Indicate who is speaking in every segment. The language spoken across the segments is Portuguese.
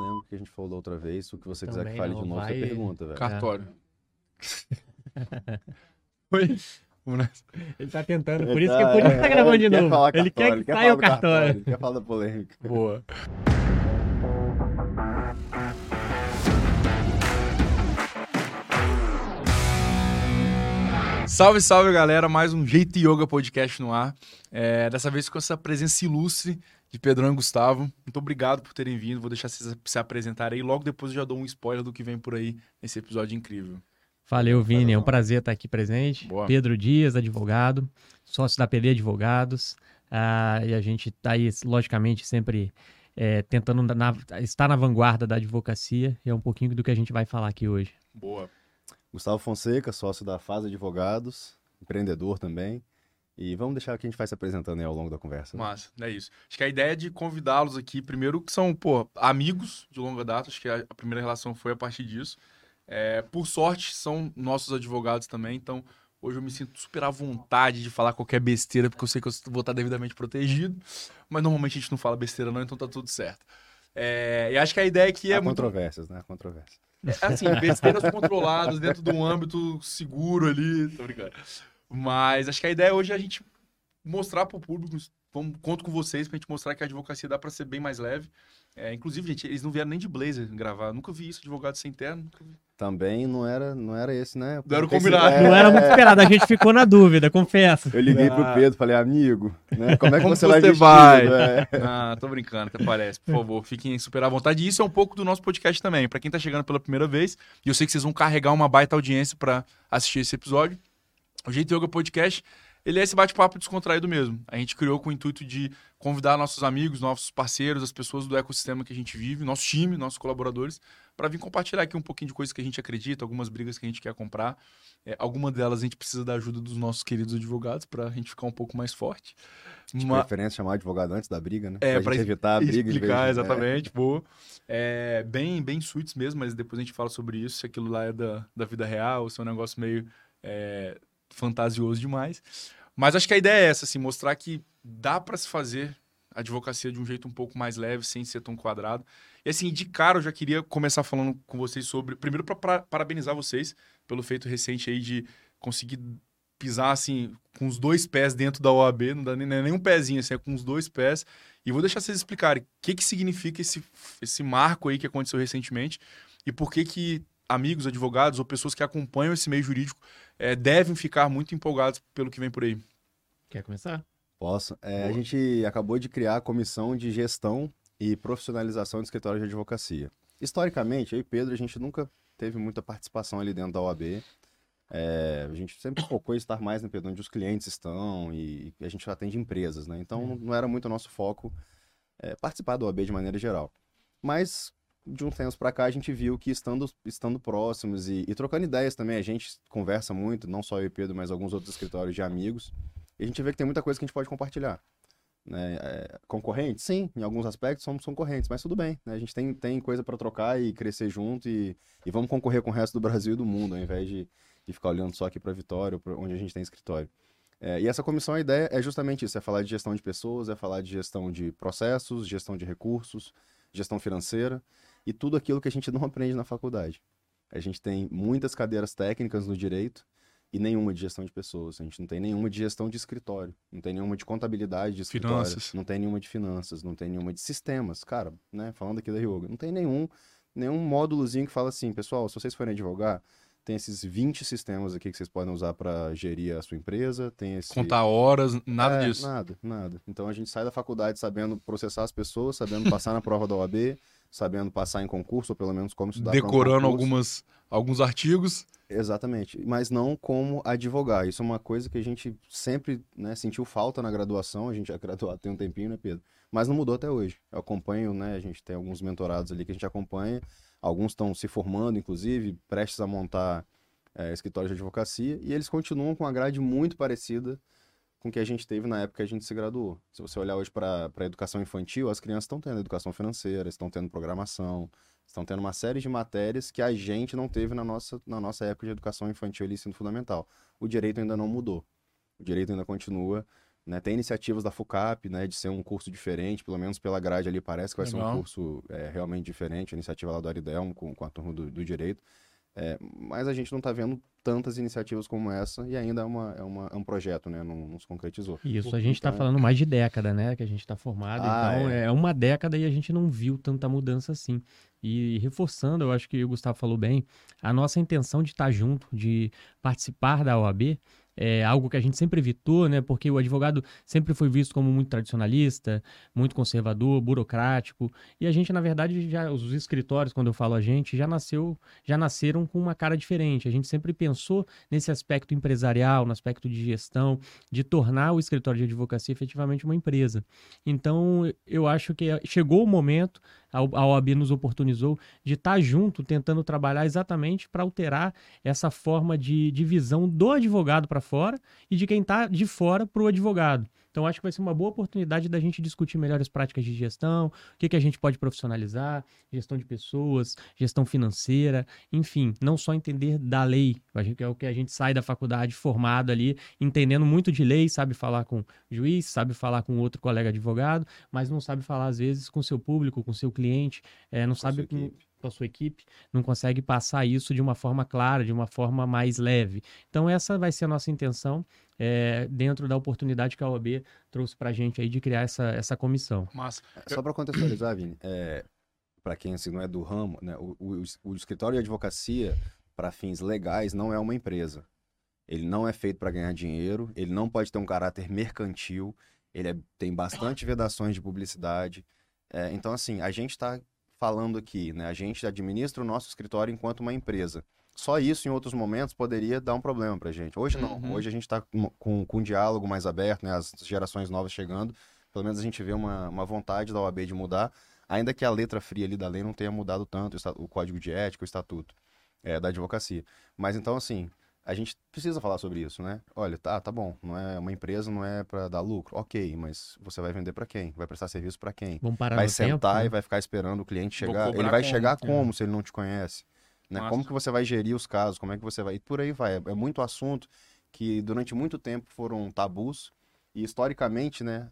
Speaker 1: lembro o que a gente falou da outra vez. O que você quiser que fale
Speaker 2: não,
Speaker 1: de novo,
Speaker 2: vai-
Speaker 1: você pergunta, velho.
Speaker 3: Cartório. Oi?
Speaker 2: Ele tá tentando, por isso que, por isso que tá gravando de
Speaker 1: ele quer
Speaker 2: novo.
Speaker 1: falar
Speaker 2: Ele quer
Speaker 1: cartório,
Speaker 2: que
Speaker 1: falar
Speaker 2: saia o
Speaker 1: do
Speaker 2: cartório.
Speaker 1: Ele quer falar da polêmica.
Speaker 3: Boa. Salve, salve, galera. Mais um Jeito Yoga Podcast no ar. É, dessa vez com essa presença ilustre de Pedrão e Gustavo. Muito obrigado por terem vindo. Vou deixar vocês se apresentarem aí. Logo depois eu já dou um spoiler do que vem por aí nesse episódio incrível.
Speaker 2: Valeu, Vini. É um prazer estar aqui presente.
Speaker 3: Boa.
Speaker 2: Pedro Dias, advogado, sócio da PD Advogados. Ah, e a gente está aí, logicamente, sempre é, tentando na- estar na vanguarda da advocacia. E é um pouquinho do que a gente vai falar aqui hoje.
Speaker 3: Boa.
Speaker 1: Gustavo Fonseca, sócio da Faz Advogados, empreendedor também. E vamos deixar que a gente vai se apresentando aí ao longo da conversa. né?
Speaker 3: Massa, é isso. Acho que a ideia é de convidá-los aqui, primeiro, que são, pô, amigos de longa data, acho que a primeira relação foi a partir disso. É, por sorte, são nossos advogados também, então hoje eu me sinto super à vontade de falar qualquer besteira, porque eu sei que eu vou estar devidamente protegido, mas normalmente a gente não fala besteira não, então tá tudo certo. É, e acho que a ideia aqui é
Speaker 1: Há
Speaker 3: muito
Speaker 1: controvérsias, né? Controvérsias.
Speaker 3: é, assim, besteiras controladas dentro de um âmbito seguro ali, tô brincando. Mas acho que a ideia hoje é a gente mostrar pro público, vamos, conto com vocês pra gente mostrar que a advocacia dá pra ser bem mais leve. É, inclusive, gente, eles não vieram nem de blazer gravar. Nunca vi isso, advogado sem terno. Nunca vi.
Speaker 1: Também não era, não era esse, né?
Speaker 3: Não era o combinado.
Speaker 2: Não era muito esperado, a gente ficou na dúvida, confesso.
Speaker 1: Eu liguei
Speaker 3: Ah.
Speaker 1: pro Pedro, falei, amigo, né? Como é que
Speaker 3: Como
Speaker 1: você,
Speaker 3: você
Speaker 1: vai vestido?
Speaker 3: vai?
Speaker 1: É.
Speaker 3: Ah, tô brincando, até parece. Por favor, fiquem super à vontade. E isso é um pouco do nosso podcast também. Pra quem tá chegando pela primeira vez, e eu sei que vocês vão carregar uma baita audiência pra assistir esse episódio. O Jeito Yoga Podcast, ele é esse bate-papo descontraído mesmo. A gente criou com o intuito de convidar nossos amigos, nossos parceiros, as pessoas do ecossistema que a gente vive, nosso time, nossos colaboradores, para vir compartilhar aqui um pouquinho de coisas que a gente acredita, algumas brigas que a gente quer comprar. É, alguma delas a gente precisa da ajuda dos nossos queridos advogados para a gente ficar um pouco mais forte.
Speaker 1: De
Speaker 3: Ma-
Speaker 1: preferência chamar advogado antes da briga, né?
Speaker 3: É,
Speaker 1: gente evitar a briga.
Speaker 3: explicar
Speaker 1: de-
Speaker 3: exatamente, boa. É, bem, bem suítes mesmo, mas depois a gente fala sobre isso, se aquilo lá é da, da vida real, se é um negócio meio é, fantasioso demais. Mas acho que a ideia é essa, assim, mostrar que dá para se fazer advocacia de um jeito um pouco mais leve, sem ser tão quadrado. E assim, de cara eu já queria começar falando com vocês sobre, primeiro para parabenizar vocês pelo feito recente aí de conseguir pisar assim com os dois pés dentro da OAB, não dá nem, é nem um pezinho, assim, é com os dois pés. E vou deixar vocês explicarem o que, que significa esse, esse marco aí que aconteceu recentemente e por que que amigos, advogados ou pessoas que acompanham esse meio jurídico eh, devem ficar muito empolgados pelo que vem por aí.
Speaker 2: Quer começar?
Speaker 1: Posso. É, a gente acabou de criar a comissão de gestão e profissionalização de escritório de advocacia. Historicamente, eu e Pedro, a gente nunca teve muita participação ali dentro da OAB. É, a gente sempre focou em estar mais, né, Pedro, onde os clientes estão e a gente atende empresas, né? Então, não- não era muito o nosso foco é, participar da OAB de maneira geral. Mas, de uns tempos para cá, a gente viu que estando, estando próximos e, e trocando ideias também, a gente conversa muito, não só eu e Pedro, mas alguns outros escritórios de amigos, e a gente vê que tem muita coisa que a gente pode compartilhar. Né? É, concorrentes? Sim, em alguns aspectos somos concorrentes, mas tudo bem. né? A gente tem, tem coisa para trocar e crescer junto e, e vamos concorrer com o resto do Brasil e do mundo, ao invés de, de ficar olhando só aqui para Vitória, pra onde a gente tem escritório. É, e essa comissão, a ideia é justamente isso: é falar de gestão de pessoas, é falar de gestão de processos, gestão de recursos, gestão financeira e tudo aquilo que a gente não aprende na faculdade. A gente tem muitas cadeiras técnicas no direito e nenhuma de gestão de pessoas. A gente não tem nenhuma de gestão de escritório, não tem nenhuma de contabilidade de escritório,
Speaker 3: Finanças.
Speaker 1: não tem nenhuma de finanças, não tem nenhuma de sistemas. Cara, né, falando aqui da Yoga, não tem nenhum nenhum módulozinho que fala assim, pessoal, se vocês forem advogar, tem esses 20 sistemas aqui que vocês podem usar para gerir a sua empresa, tem esse
Speaker 3: Contar horas, nada
Speaker 1: é,
Speaker 3: disso.
Speaker 1: Nada, nada. Então a gente sai da faculdade sabendo processar as pessoas, sabendo passar na prova da OAB, sabendo passar em concurso, ou pelo menos como estudar um
Speaker 3: Decorando
Speaker 1: concurso.
Speaker 3: algumas, alguns artigos.
Speaker 1: Exatamente, mas não como advogar. Isso é uma coisa que a gente sempre né, sentiu falta na graduação. A gente já graduado tem um tempinho, né, Pedro? Mas não mudou até hoje. Eu acompanho, né? A gente tem alguns mentorados ali que a gente acompanha. Alguns estão se formando, inclusive, prestes a montar é, escritório de advocacia. E eles continuam com uma grade muito parecida com que a gente teve na época que a gente se graduou. Se você olhar hoje para a educação infantil, as crianças estão tendo educação financeira, estão tendo programação, estão tendo uma série de matérias que a gente não teve na nossa, na nossa época de educação infantil e ensino fundamental. O direito ainda não mudou. O direito ainda continua Né? Tem iniciativas da FUCAP, né, de ser um curso diferente, pelo menos pela grade ali parece que vai
Speaker 3: Legal.
Speaker 1: ser um curso é, realmente diferente, a iniciativa lá do Aridelmo com, com a turma do, do Direito. É, mas a gente não está vendo tantas iniciativas como essa e ainda é, uma, é, uma, é um projeto, né? Não, não se concretizou.
Speaker 2: Isso, a gente está
Speaker 1: Então-
Speaker 2: falando mais de década, né? Que a gente está formado.
Speaker 1: Ah,
Speaker 2: então,
Speaker 1: é.
Speaker 2: é. uma década e a gente não viu tanta mudança assim. E reforçando, eu acho que o Gustavo falou bem, a nossa intenção de estar junto, de participar da OAB, é algo que a gente sempre evitou, né? Porque o advogado sempre foi visto como muito tradicionalista, muito conservador, burocrático. E a gente, na verdade, já os escritórios, quando eu falo a gente, já nasceu, já nasceram com uma cara diferente. A gente sempre pensou nesse aspecto empresarial, no aspecto de gestão, de tornar o escritório de advocacia efetivamente uma empresa. Então, eu acho que chegou o momento, a OAB nos oportunizou de estar junto, tentando trabalhar exatamente para alterar essa forma de, de visão do advogado para fora e de quem está de fora para o advogado. Então, acho que vai ser uma boa oportunidade da gente discutir melhores práticas de gestão, o que, que a gente pode profissionalizar, gestão de pessoas, gestão financeira, enfim, não só entender da lei, que é o que a gente sai da faculdade formado ali, entendendo muito de lei, sabe falar com juiz, sabe falar com outro colega advogado, mas não sabe falar, às vezes, com seu público, com seu cliente, eh, não
Speaker 1: Com
Speaker 2: sabe
Speaker 1: sua equipe.
Speaker 2: A sua equipe, não consegue passar isso de uma forma clara, de uma forma mais leve. Então, essa vai ser a nossa intenção eh, dentro da oportunidade que a OAB trouxe para a gente aí de criar essa, essa comissão.
Speaker 3: Massa.
Speaker 1: Só para contextualizar, Vini, é, para quem assim, não é do ramo, né, o, o- o escritório de advocacia, para fins legais, não é uma empresa. Ele não é feito para ganhar dinheiro, ele não pode ter um caráter mercantil, ele é- tem bastante vedações de publicidade. É, então, assim, a gente está falando aqui, né, a gente administra o nosso escritório enquanto uma empresa. Só isso, em outros momentos, poderia dar um problema para gente. Hoje não.
Speaker 3: Uhum.
Speaker 1: Hoje a gente está com, com, com um diálogo mais aberto, né, as gerações novas chegando. Pelo menos a gente vê uma, uma vontade da OAB de mudar, ainda que a letra fria ali da lei não tenha mudado tanto, o o código de ética, o estatuto é, da advocacia. Mas então, assim, a gente precisa falar sobre isso, né? Olha, tá, tá bom, não é uma empresa, não é para dar lucro, ok, mas você vai vender para quem? Vai prestar serviço para quem?
Speaker 2: Vamos parar
Speaker 1: vai
Speaker 2: no tempo,
Speaker 1: sentar
Speaker 2: né?
Speaker 1: e vai ficar esperando o cliente chegar. Ele vai
Speaker 3: como?
Speaker 1: chegar
Speaker 2: É.
Speaker 1: como se ele não te conhece? Né? Como que você vai gerir os casos? Como é que você vai. E por aí vai. É, é muito assunto que durante muito tempo foram tabus. E historicamente, né,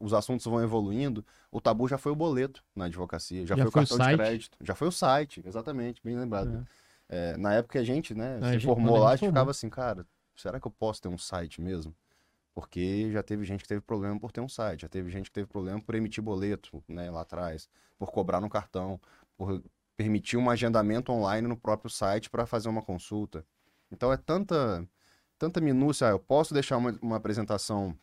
Speaker 1: os assuntos vão evoluindo. O tabu já foi o boleto na advocacia, já,
Speaker 2: Já
Speaker 1: foi o
Speaker 2: foi o
Speaker 1: cartão de crédito, já foi o site, exatamente, bem lembrado. É, na época que a gente, né,
Speaker 2: A
Speaker 1: se
Speaker 2: gente-
Speaker 1: formou lá, a
Speaker 2: gente
Speaker 1: ficava assim, cara, será que eu posso ter um site mesmo? Porque já teve gente que teve problema por ter um site, já teve gente que teve problema por emitir boleto, né, lá atrás, por cobrar no cartão, por permitir um agendamento online no próprio site para fazer uma consulta. Então é tanta, tanta minúcia. Ah, eu posso deixar uma, uma apresentação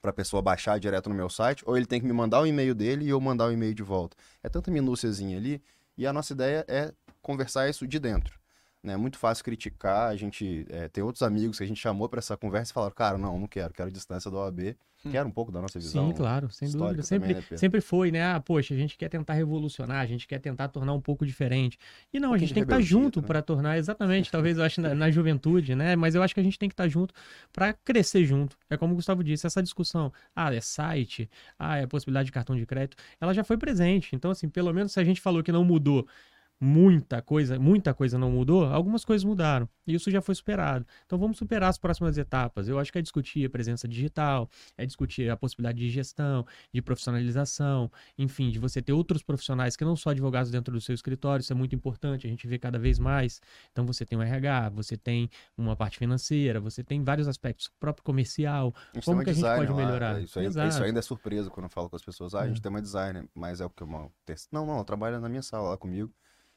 Speaker 1: para a pessoa baixar direto no meu site, ou ele tem que me mandar o e-mail dele e eu mandar o e-mail de volta. É tanta minúciazinha ali, e a nossa ideia é conversar isso de dentro. né? É muito fácil criticar, a gente é, tem outros amigos que a gente chamou para essa conversa e falaram, cara, não, não quero, quero distância do OAB,
Speaker 3: Hum.
Speaker 1: quero um pouco da nossa visão.
Speaker 2: Sim, claro, sem dúvida. Sempre,
Speaker 1: também, né,
Speaker 2: sempre foi, né? Ah, poxa, a gente quer tentar revolucionar, a gente quer tentar tornar um pouco diferente. E não, a
Speaker 1: pouquinho
Speaker 2: gente tem que estar
Speaker 1: rebeldia
Speaker 2: junto
Speaker 1: também.
Speaker 2: para tornar, exatamente, talvez eu acho na, na juventude, né? Mas eu acho que a gente tem que estar junto para crescer junto. É como o Gustavo disse, essa discussão, ah, é site, ah, é possibilidade de cartão de crédito, ela já foi presente. Então, assim, pelo menos se a gente falou que não mudou muita coisa, muita coisa não mudou, algumas coisas mudaram. E isso já foi superado. Então vamos superar as próximas etapas. Eu acho que é discutir a presença digital, é discutir a possibilidade de gestão, de profissionalização, enfim, de você ter outros profissionais que não só advogados dentro do seu escritório, isso é muito importante, a gente vê cada vez mais. Então você tem o RH, você tem uma parte financeira, você tem vários aspectos, o próprio comercial. Como que a gente pode melhorar?
Speaker 1: Isso, aí, isso ainda é surpresa quando eu falo com as pessoas. Ah, a gente
Speaker 2: É.
Speaker 1: tem uma designer, mas é o que terça- Não, não, ela trabalha na minha sala lá comigo.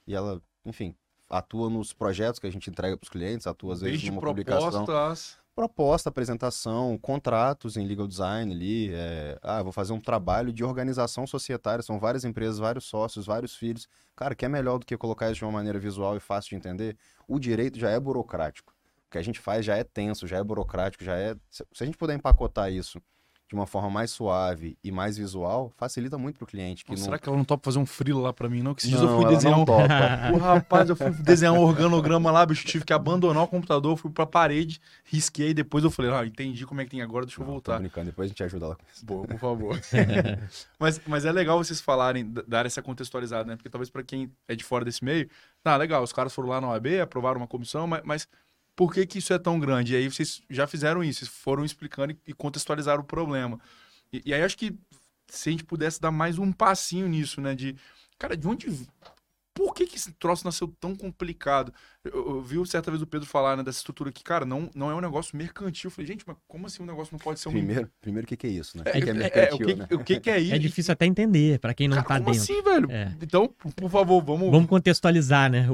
Speaker 1: E ela, enfim, atua nos projetos que a gente entrega para os clientes, atua às vezes
Speaker 3: Desde
Speaker 1: numa publicação. Proposta, apresentação, contratos em legal design ali. é, Ah, vou fazer um trabalho de organização societária. São várias empresas, vários sócios, vários filhos. Cara, que é melhor do que colocar isso de uma maneira visual e fácil de entender? O direito já é burocrático. O que a gente faz já é tenso, já é burocrático, já é. Se a gente puder empacotar isso de uma forma mais suave e mais visual, facilita muito pro cliente. Que
Speaker 3: Nossa,
Speaker 1: não...
Speaker 3: Será que ela não topa fazer um frilo lá pra mim, não? Que esses dias eu fui desenhar um. Pô, rapaz, eu fui desenhar um organograma lá, bicho, tive que abandonar o computador, fui pra parede, risquei, depois eu falei, ah, entendi como é que tem agora, deixa eu
Speaker 1: Não, tô
Speaker 3: voltar.
Speaker 1: brincando, depois a gente ajuda ela com isso.
Speaker 3: Boa, por favor. mas, mas é legal vocês falarem, dar essa contextualizada, né? Porque talvez pra quem é de fora desse meio, tá, legal, os caras foram lá na OAB, aprovaram uma comissão, mas, mas por que, que isso é tão grande? E aí vocês já fizeram isso, foram explicando e contextualizaram o problema. E, e aí acho que se a gente pudesse dar mais um passinho nisso, né? De, cara, de onde por que, que esse troço nasceu tão complicado? Eu, eu vi certa vez o Pedro falar né, dessa estrutura que, cara, não, não é um negócio mercantil. Eu falei, gente, mas como assim um negócio não pode ser um.
Speaker 1: Primeiro, primeiro o que, que é isso, né?
Speaker 3: É,
Speaker 1: o que, é
Speaker 3: é,
Speaker 1: mercantil,
Speaker 3: o que,
Speaker 1: né?
Speaker 3: o que, que é isso?
Speaker 2: É difícil até entender para quem não
Speaker 3: Cara,
Speaker 2: tá
Speaker 3: como
Speaker 2: dentro.
Speaker 3: assim, velho?
Speaker 2: É.
Speaker 3: Então, por favor, vamos.
Speaker 2: Vamos contextualizar, né?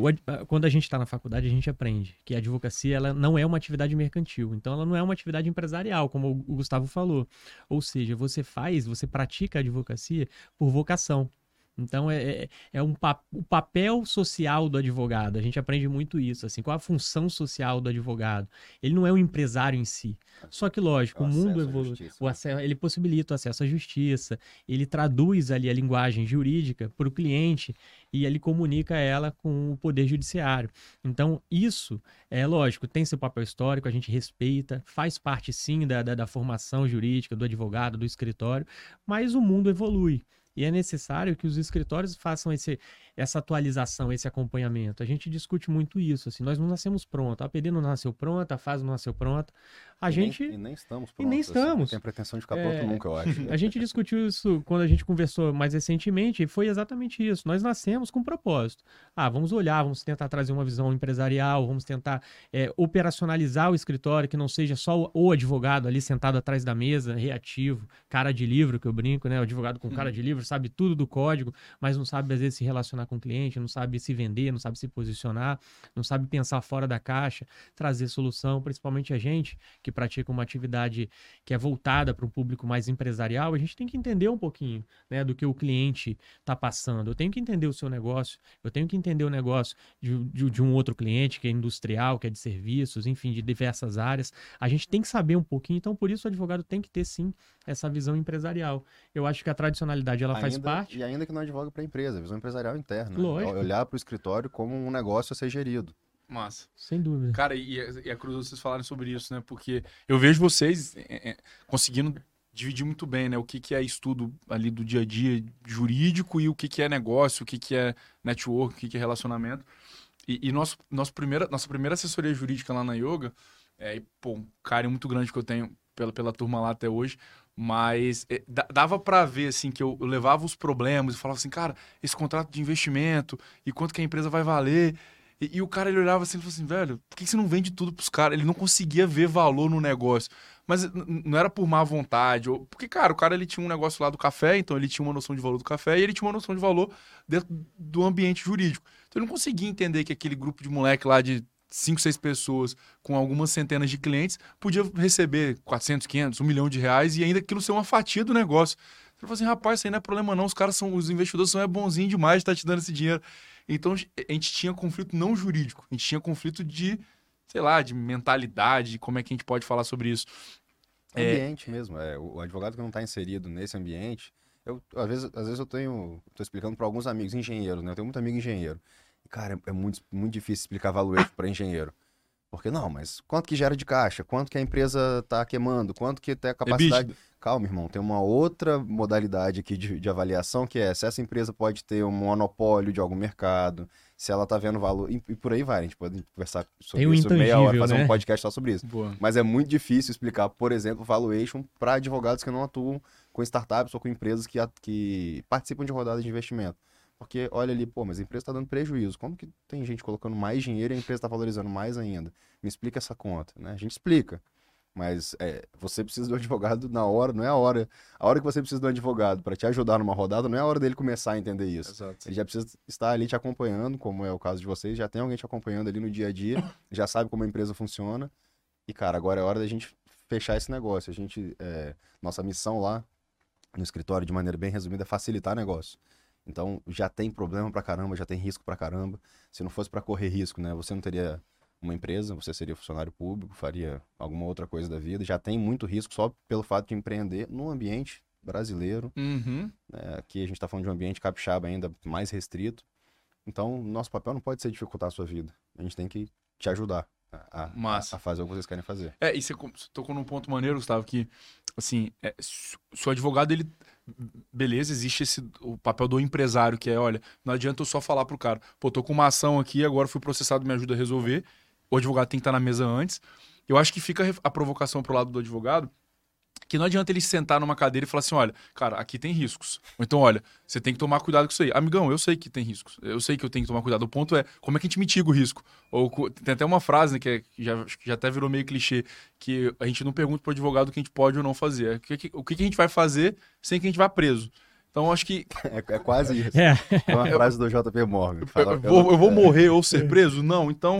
Speaker 2: Quando a gente está na faculdade, a gente aprende que a advocacia ela não é uma atividade mercantil. Então, ela não é uma atividade empresarial, como o Gustavo falou. Ou seja, você faz, você pratica a advocacia por vocação. Então, é, é, é um o papel social do advogado. A gente aprende muito isso. Assim, qual a função social do advogado? Ele não é um empresário em si. Só que, lógico,
Speaker 1: o
Speaker 2: o mundo
Speaker 1: acesso
Speaker 2: evolui. O
Speaker 1: né?
Speaker 2: ace- ele possibilita o acesso à justiça, ele traduz ali a linguagem jurídica para o cliente e ele comunica ela com o poder judiciário. Então, isso é lógico, tem seu papel histórico, a gente respeita, faz parte sim da, da, da formação jurídica, do advogado, do escritório, mas o mundo evolui. E é necessário que os escritórios façam esse, essa atualização, esse acompanhamento. A gente discute muito isso. Assim, nós não nascemos pronto. A APD não nasceu pronta, a FAS não nasceu pronta. A
Speaker 1: E
Speaker 2: gente.
Speaker 1: Nem, e nem estamos
Speaker 2: e nem
Speaker 1: prontos, assim,
Speaker 2: estamos.
Speaker 1: Não tem pretensão de ficar
Speaker 2: É.
Speaker 1: pronto nunca, eu acho.
Speaker 2: A gente discutiu isso quando a gente conversou mais recentemente e foi exatamente isso. Nós nascemos com um propósito. Ah, vamos olhar, vamos tentar trazer uma visão empresarial, vamos tentar é, operacionalizar o escritório, que não seja só o, o advogado ali sentado atrás da mesa, reativo, cara de livro, que eu brinco, né? O advogado com cara de livro sabe tudo do código, mas não sabe às vezes se relacionar com o cliente, não sabe se vender, não sabe se posicionar, não sabe pensar fora da caixa, trazer solução, principalmente a gente que pratica uma atividade que é voltada para um público mais empresarial, a gente tem que entender um pouquinho né, do que o cliente está passando. Eu tenho que entender o seu negócio, eu tenho que entender o negócio de, de- de um outro cliente que é industrial, que é de serviços, enfim, de diversas áreas. A gente tem que saber um pouquinho, então por isso o advogado tem que ter sim essa visão empresarial. Eu acho que a tradicionalidade ela faz
Speaker 1: Ainda-
Speaker 2: parte.
Speaker 1: E ainda que não advoga para a empresa, visão empresarial interna.
Speaker 2: Lógico.
Speaker 1: Olhar para o escritório como um negócio a ser gerido.
Speaker 3: Massa.
Speaker 2: Sem dúvida.
Speaker 3: Cara, e, é- e é curioso vocês falarem sobre isso, né? Porque eu vejo vocês é, é, conseguindo dividir muito bem, né? O que, que é estudo ali do dia a dia jurídico e o que, que é negócio, o que, que é network, o que, que é relacionamento. E, e nosso, nosso primeira, nossa primeira assessoria jurídica lá na Yoga, é, e, pô, um carinho muito grande que eu tenho pela, pela turma lá até hoje, mas da- dava pra ver, assim, que eu, eu levava os problemas e falava assim, cara, esse contrato de investimento e quanto que a empresa vai valer. E, e o cara, ele olhava assim e falou assim, velho, por que você não vende tudo pros caras? Ele não conseguia ver valor no negócio. Mas não era por má vontade. Ou... Porque, cara, o cara ele tinha um negócio lá do café, então ele tinha uma noção de valor do café e ele tinha uma noção de valor dentro do ambiente jurídico. Então ele não conseguia entender que aquele grupo de moleque lá de cinco, seis pessoas com algumas centenas de clientes podia receber 400, 500, um milhão de reais e ainda aquilo ser uma fatia do negócio. Ele falou assim, rapaz, isso aí não é problema não, os caras são, os investidores são é bonzinho demais de estar te dando esse dinheiro. Então a gente tinha conflito não jurídico, a gente tinha conflito de, sei lá, de mentalidade, de como é que a gente pode falar sobre isso. É.
Speaker 1: Ambiente mesmo. É, o o advogado que não está inserido nesse ambiente. Eu, às, vezes, às vezes eu tenho. Estou explicando para alguns amigos engenheiros, né? Eu tenho muito amigo engenheiro. Cara, é, muito, muito difícil explicar valuation para engenheiro. Porque não, mas quanto que gera de caixa? Quanto que a empresa está queimando? Quanto que tem a capacidade.
Speaker 3: EBITDA.
Speaker 1: Calma, irmão, tem uma outra modalidade aqui de, de avaliação que é se essa empresa pode ter um monopólio de algum mercado, se ela tá vendo valor, e, e por aí vai. A gente pode conversar sobre
Speaker 2: Tem
Speaker 1: isso meia hora, fazer
Speaker 2: né?
Speaker 1: um podcast só sobre isso.
Speaker 3: Boa.
Speaker 1: Mas é muito difícil explicar, por exemplo, valuation para advogados que não atuam com startups ou com empresas que, que participam de rodadas de investimento. Porque olha ali, pô, mas a empresa está dando prejuízo. Como que tem gente colocando mais dinheiro e a empresa está valorizando mais ainda? Me explica essa conta, né? A gente explica. Mas é, você precisa do advogado na hora, não é a hora. A hora que você precisa do advogado para te ajudar numa rodada, não é a hora dele começar a entender isso.
Speaker 3: Exato.
Speaker 1: Ele já precisa estar ali te acompanhando, como é o caso de vocês, já tem alguém te acompanhando ali no dia a dia, já sabe como a empresa funciona. E, cara, agora é hora da gente fechar esse negócio. A gente, é, nossa missão lá no escritório, de maneira bem resumida, é facilitar negócio. Então, já tem problema pra caramba, já tem risco pra caramba. Se não fosse pra correr risco, né, você não teria uma empresa, você seria funcionário público, faria alguma outra coisa da vida. Já tem muito risco só pelo fato de empreender num ambiente brasileiro,
Speaker 3: Uhum.
Speaker 1: né? Aqui a gente está falando de um ambiente capixaba ainda mais restrito. Então, nosso papel não pode ser dificultar a sua vida. A gente tem que te ajudar a, a- a fazer o que vocês querem fazer.
Speaker 3: É, e você tocou num ponto maneiro, Gustavo, que, assim, é, se se o advogado, ele. Beleza, existe esse o papel do empresário, que é, olha, não adianta eu só falar pro cara, pô, tô com uma ação aqui, agora fui processado, me ajuda a resolver. o advogado tem que estar na mesa antes. Eu acho que fica a provocação pro lado do advogado, que não adianta ele sentar numa cadeira e falar assim: olha, cara, aqui tem riscos. Ou então, olha, você tem que tomar cuidado com isso aí. Amigão, eu sei que tem riscos. Eu sei que eu tenho que tomar cuidado. O ponto é como é que a gente mitiga o risco. Ou tem até uma frase né, que, é, já, já até virou meio clichê, que a gente não pergunta pro advogado o que a gente pode ou não fazer. É o que, o que a gente vai fazer sem que a gente vá preso. Então, acho que.
Speaker 1: É, é quase isso. É. é uma frase do JP Morgan.
Speaker 3: Fala, eu, vou, eu vou morrer ou ser preso? Não. Então,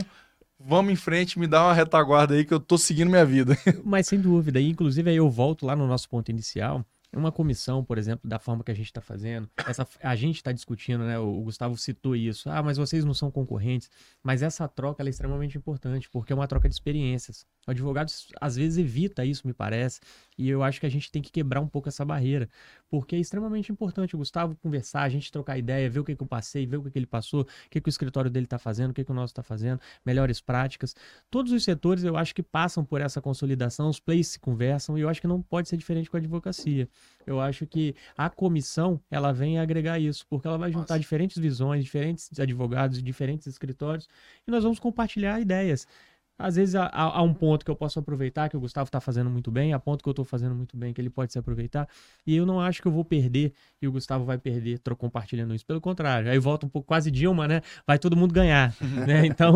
Speaker 3: vamos em frente, me dá uma retaguarda aí que eu tô seguindo minha vida.
Speaker 2: Mas sem dúvida, e inclusive aí eu volto lá no nosso ponto inicial. Uma comissão, por exemplo, da forma que a gente está fazendo, essa, a gente está discutindo, né? O, Gustavo citou isso. Ah, mas vocês não são concorrentes. Mas essa troca é extremamente importante, porque é uma troca de experiências. O advogado às vezes evita isso, me parece, e eu acho que a gente tem que quebrar um pouco essa barreira, porque é extremamente importante o Gustavo conversar, a gente trocar ideia, ver o que, que eu passei, ver o que, que ele passou, o que, que o escritório dele está fazendo, o que, que o nosso está fazendo, melhores práticas. Todos os setores eu acho que passam por essa consolidação, os players se conversam, e eu acho que não pode ser diferente com a advocacia. Eu acho que a comissão ela vem agregar isso, porque ela vai juntar Nossa. diferentes visões, diferentes advogados, diferentes escritórios, e nós vamos compartilhar ideias. Às vezes há, há, um ponto que eu posso aproveitar, que o Gustavo está fazendo muito bem, há ponto que eu estou fazendo muito bem, que ele pode se aproveitar. E eu não acho que eu vou perder e o Gustavo vai perder compartilhando isso. Pelo contrário, aí volta um pouco quase Dilma, né? Vai todo mundo ganhar. né? Então.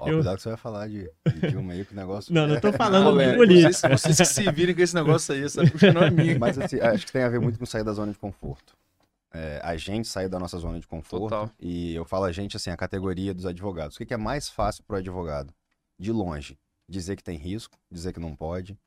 Speaker 1: Ó, eu... Cuidado que você vai falar de, de Dilma aí, que o negócio.
Speaker 2: Não, não estou falando de política.
Speaker 3: Vocês, vocês que se virem com esse negócio aí, essa puxa não é minha.
Speaker 1: Mas assim, acho que tem a ver muito com sair da zona de conforto. É, a gente sair da nossa zona de conforto. Total. E eu falo a gente, assim, a categoria dos advogados. O que, que é mais fácil para o advogado? De longe dizer que tem risco, dizer que não pode,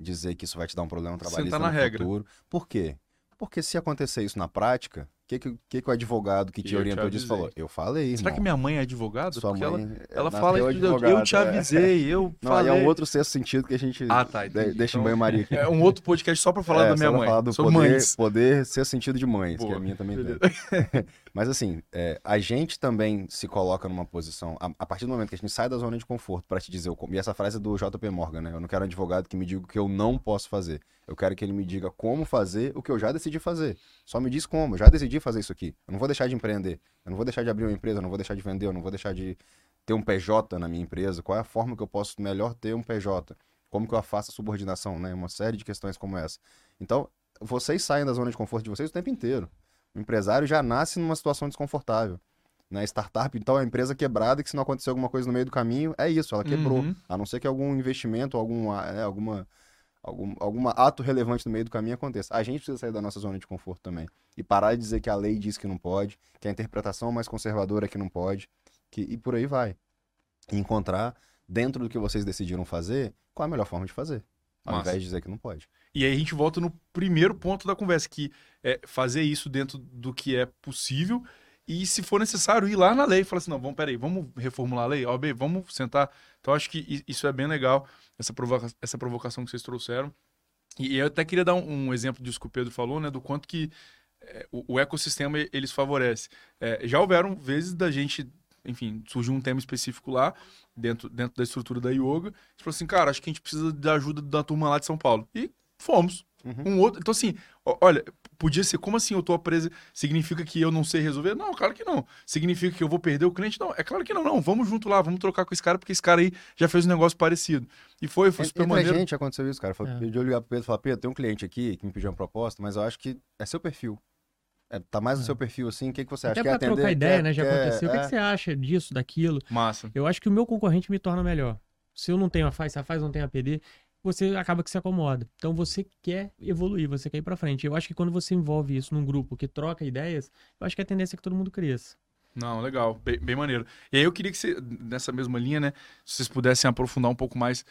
Speaker 1: dizer que isso vai te dar um problema trabalhista
Speaker 3: Sentar
Speaker 1: no
Speaker 3: regra.
Speaker 1: futuro. Por quê? Porque se acontecer isso na prática, o que, que, que, o advogado que te orientou disso falou? Eu falei. Irmão.
Speaker 3: Será que minha mãe é advogada?
Speaker 1: Sua
Speaker 3: Porque
Speaker 1: mãe
Speaker 3: ela, ela fala isso, eu te é. avisei, é. eu
Speaker 1: Não,
Speaker 3: falei.
Speaker 1: é um outro sexto sentido que a gente
Speaker 3: ah, tá,
Speaker 1: deixa então, em banho-maria aqui.
Speaker 3: É um outro podcast só para falar
Speaker 1: é,
Speaker 3: da minha mãe.
Speaker 1: Falar do
Speaker 3: sobre
Speaker 1: poder,
Speaker 3: mães.
Speaker 1: poder ser sentido de mães, Boa, que a minha também tem. Mas assim, é, a gente também se coloca numa posição, a, a, partir do momento que a gente sai da zona de conforto para te dizer, o, e essa frase é do JP Morgan, né? Eu não quero um advogado que me diga o que eu não posso fazer. Eu quero que ele me diga como fazer o que eu já decidi fazer. Só me diz como, eu já decidi fazer isso aqui. Eu não vou deixar de empreender, eu não vou deixar de abrir uma empresa, eu não vou deixar de vender, eu não vou deixar de ter um PJ na minha empresa. Qual é a forma que eu posso melhor ter um PJ? Como que eu faço a subordinação, né? Uma série de questões como essa. Então, vocês saem da zona de conforto de vocês o tempo inteiro. O empresário já nasce numa situação desconfortável. Né? Startup, então, é uma empresa quebrada que se não acontecer alguma coisa no meio do caminho, é isso, ela quebrou. Uhum. A não ser que algum investimento, algum, é, alguma, algum algum ato relevante no meio do caminho aconteça. A gente precisa sair da nossa zona de conforto também. E parar de dizer que a lei diz que não pode, que a interpretação mais conservadora é que não pode, que, e por aí vai. E encontrar, dentro do que vocês decidiram fazer, qual a melhor forma de fazer. Ao Nossa. invés de dizer que não pode.
Speaker 3: E aí a gente volta no primeiro ponto da conversa, que é fazer isso dentro do que é possível e, se for necessário, ir lá na lei e falar assim, não, vamos, peraí, vamos reformular a lei? OB, vamos sentar. Então, acho que isso é bem legal, essa, provoca essa provocação que vocês trouxeram. E eu até queria dar um, um exemplo disso que o Pedro falou, né, do quanto que é, o, o, ecossistema eles favorece. É, já houveram vezes da gente, enfim, surgiu um tema específico lá, dentro, dentro da estrutura da yoga, gente falou assim, cara, acho que a gente precisa da ajuda da turma lá de São Paulo. E fomos. Uhum. Um outro. Então, assim, olha, podia ser, como assim eu tô preso? Significa que eu não sei resolver? Não, claro que não. Significa que eu vou perder o cliente? Não, é claro que não, não. Vamos junto lá, vamos trocar com esse cara, porque esse cara aí já fez um negócio parecido. E foi, foi super Entre maneiro.
Speaker 1: gente aconteceu isso, cara. Foi, é. Pediu ligar pro Pedro e falar, Pedro, tem um cliente aqui que me pediu uma proposta, mas eu acho que é seu perfil. É, tá mais no é. seu perfil assim, o que, que você acha?
Speaker 2: Até pra trocar ideia, quer, né? Já quer, aconteceu. É... O que, que você acha disso, daquilo?
Speaker 3: Massa.
Speaker 2: Eu acho que o meu concorrente me torna melhor se eu não tenho a FAS, se a FAS não tem a PD, você acaba que se acomoda. Então você quer evoluir, você quer ir para frente. Eu acho que quando você envolve isso num grupo que troca ideias, eu acho que a tendência é que todo mundo cresça.
Speaker 3: Não, legal, bem, bem, maneiro. E aí eu queria que você, nessa mesma linha, né, vocês pudessem aprofundar um pouco mais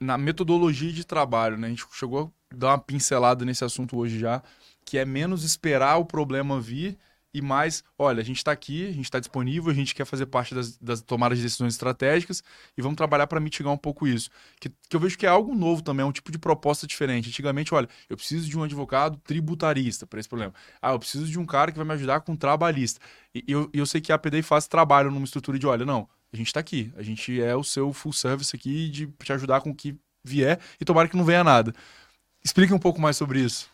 Speaker 3: na metodologia de trabalho, né? A gente chegou a dar uma pincelada nesse assunto hoje já, que é menos esperar o problema vir e mais, olha, a gente está aqui, a gente está disponível, a gente quer fazer parte das, das, tomadas de decisões estratégicas e vamos trabalhar para mitigar um pouco isso. Que, que eu vejo que é algo novo também, é um tipo de proposta diferente. Antigamente, olha, eu preciso de um advogado tributarista para esse problema. Ah, eu preciso de um cara que vai me ajudar com um trabalhista. E eu, eu sei que a PDI faz trabalho numa estrutura de, olha, não, a gente está aqui, a gente é o seu full service aqui de te ajudar com o que vier e tomara que não venha nada. Explique um pouco mais sobre isso.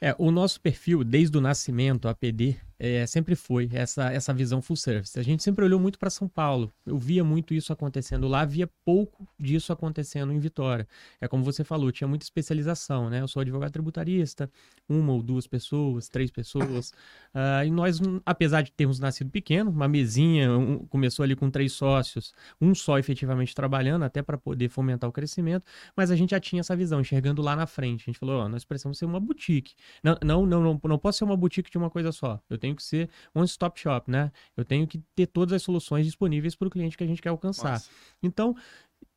Speaker 2: É, o nosso perfil, desde o nascimento, a PD, é, sempre foi essa, essa visão full service. A gente sempre olhou muito para São Paulo. Eu via muito isso acontecendo lá, via pouco disso acontecendo em Vitória. É como você falou, tinha muita especialização, né? Eu sou advogado tributarista, uma ou duas pessoas, três pessoas. Uh, e nós, apesar de termos nascido pequeno, uma mesinha, um, começou ali com três sócios, um só efetivamente trabalhando, até para poder fomentar o crescimento, mas a gente já tinha essa visão, enxergando lá na frente. A gente falou, oh, nós precisamos ser uma boutique. Não, não, não, não, não posso ser uma boutique de uma coisa só. Eu tenho que ser um stop shop, né? Eu tenho que ter todas as soluções disponíveis para o cliente que a gente quer alcançar. Nossa. Então,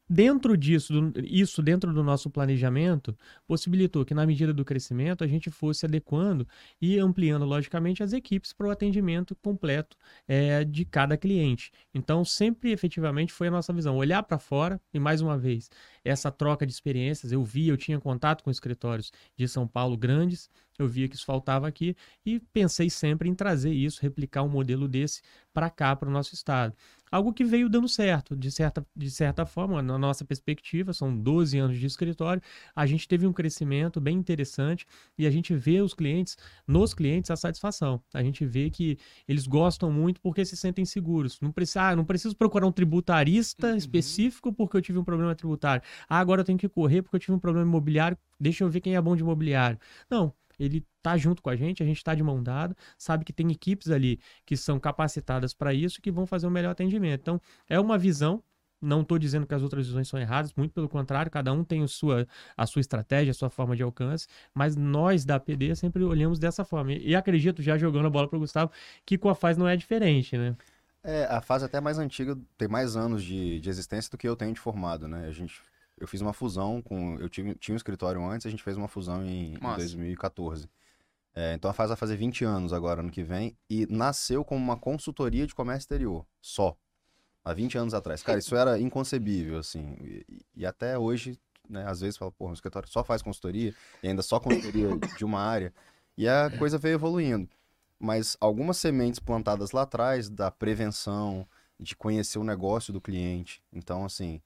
Speaker 2: Dentro disso, isso dentro do nosso planejamento, possibilitou que, na medida do crescimento, a gente fosse adequando e ampliando, logicamente, as equipes para o atendimento completo é, de cada cliente. Então, sempre efetivamente foi a nossa visão: olhar para fora e, mais uma vez, essa troca de experiências. Eu vi, eu tinha contato com escritórios de São Paulo grandes, eu via que isso faltava aqui e pensei sempre em trazer isso, replicar um modelo desse para cá, para o nosso estado algo que veio dando certo, de certa, de certa forma, na nossa perspectiva, são 12 anos de escritório, a gente teve um crescimento bem interessante e a gente vê os clientes, nos clientes, a satisfação. A gente vê que eles gostam muito porque se sentem seguros. Não, precisa, ah, não preciso procurar um tributarista uhum. específico porque eu tive um problema tributário. Ah, agora eu tenho que correr porque eu tive um problema imobiliário, deixa eu ver quem é bom de imobiliário. Não, ele tá junto com a gente, a gente está de mão dada, sabe que tem equipes ali que são capacitadas para isso que vão fazer o um melhor atendimento. Então, é uma visão. Não estou dizendo que as outras visões são erradas, muito pelo contrário, cada um tem a sua, a sua estratégia, a sua forma de alcance, mas nós da PD sempre olhamos dessa forma. E acredito, já jogando a bola para o Gustavo, que com a FAS não é diferente, né?
Speaker 1: É, a fase até mais antiga tem mais anos de, de existência do que eu tenho de formado, né? A gente eu fiz uma fusão com. Eu tive, tinha um escritório antes, a gente fez uma fusão em, em 2014. É, então a faz vai fazer 20 anos agora, ano que vem, e nasceu como uma consultoria de comércio exterior, só. Há 20 anos atrás. Cara, isso era inconcebível, assim. E, e até hoje, né, às vezes fala, pô, o escritório só faz consultoria, e ainda só consultoria de uma área. E a coisa veio evoluindo. Mas algumas sementes plantadas lá atrás, da prevenção, de conhecer o negócio do cliente. Então, assim,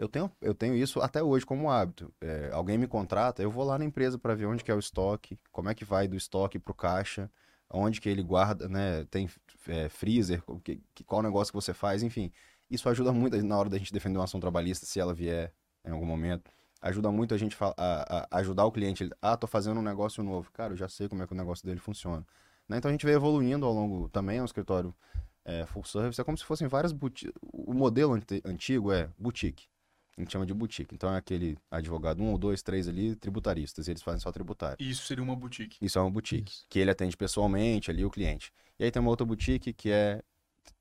Speaker 1: eu tenho, eu tenho isso até hoje como hábito. É, alguém me contrata, eu vou lá na empresa para ver onde que é o estoque, como é que vai do estoque para o caixa, onde que ele guarda, né? Tem é, freezer, que, que, qual negócio que você faz, enfim. Isso ajuda muito na hora da gente defender uma ação trabalhista, se ela vier em algum momento. Ajuda muito a gente a, a, ajudar o cliente. Ele, ah, tô fazendo um negócio novo. Cara, eu já sei como é que o negócio dele funciona. Né? Então a gente veio evoluindo ao longo também, é um escritório é, full service, é como se fossem várias boutiques. O modelo antigo é boutique a gente chama de boutique. Então é aquele advogado, um ou dois, três ali, tributaristas, e eles fazem só tributário.
Speaker 3: Isso seria uma boutique.
Speaker 1: Isso é uma boutique, Isso. que ele atende pessoalmente ali o cliente. E aí tem uma outra boutique que é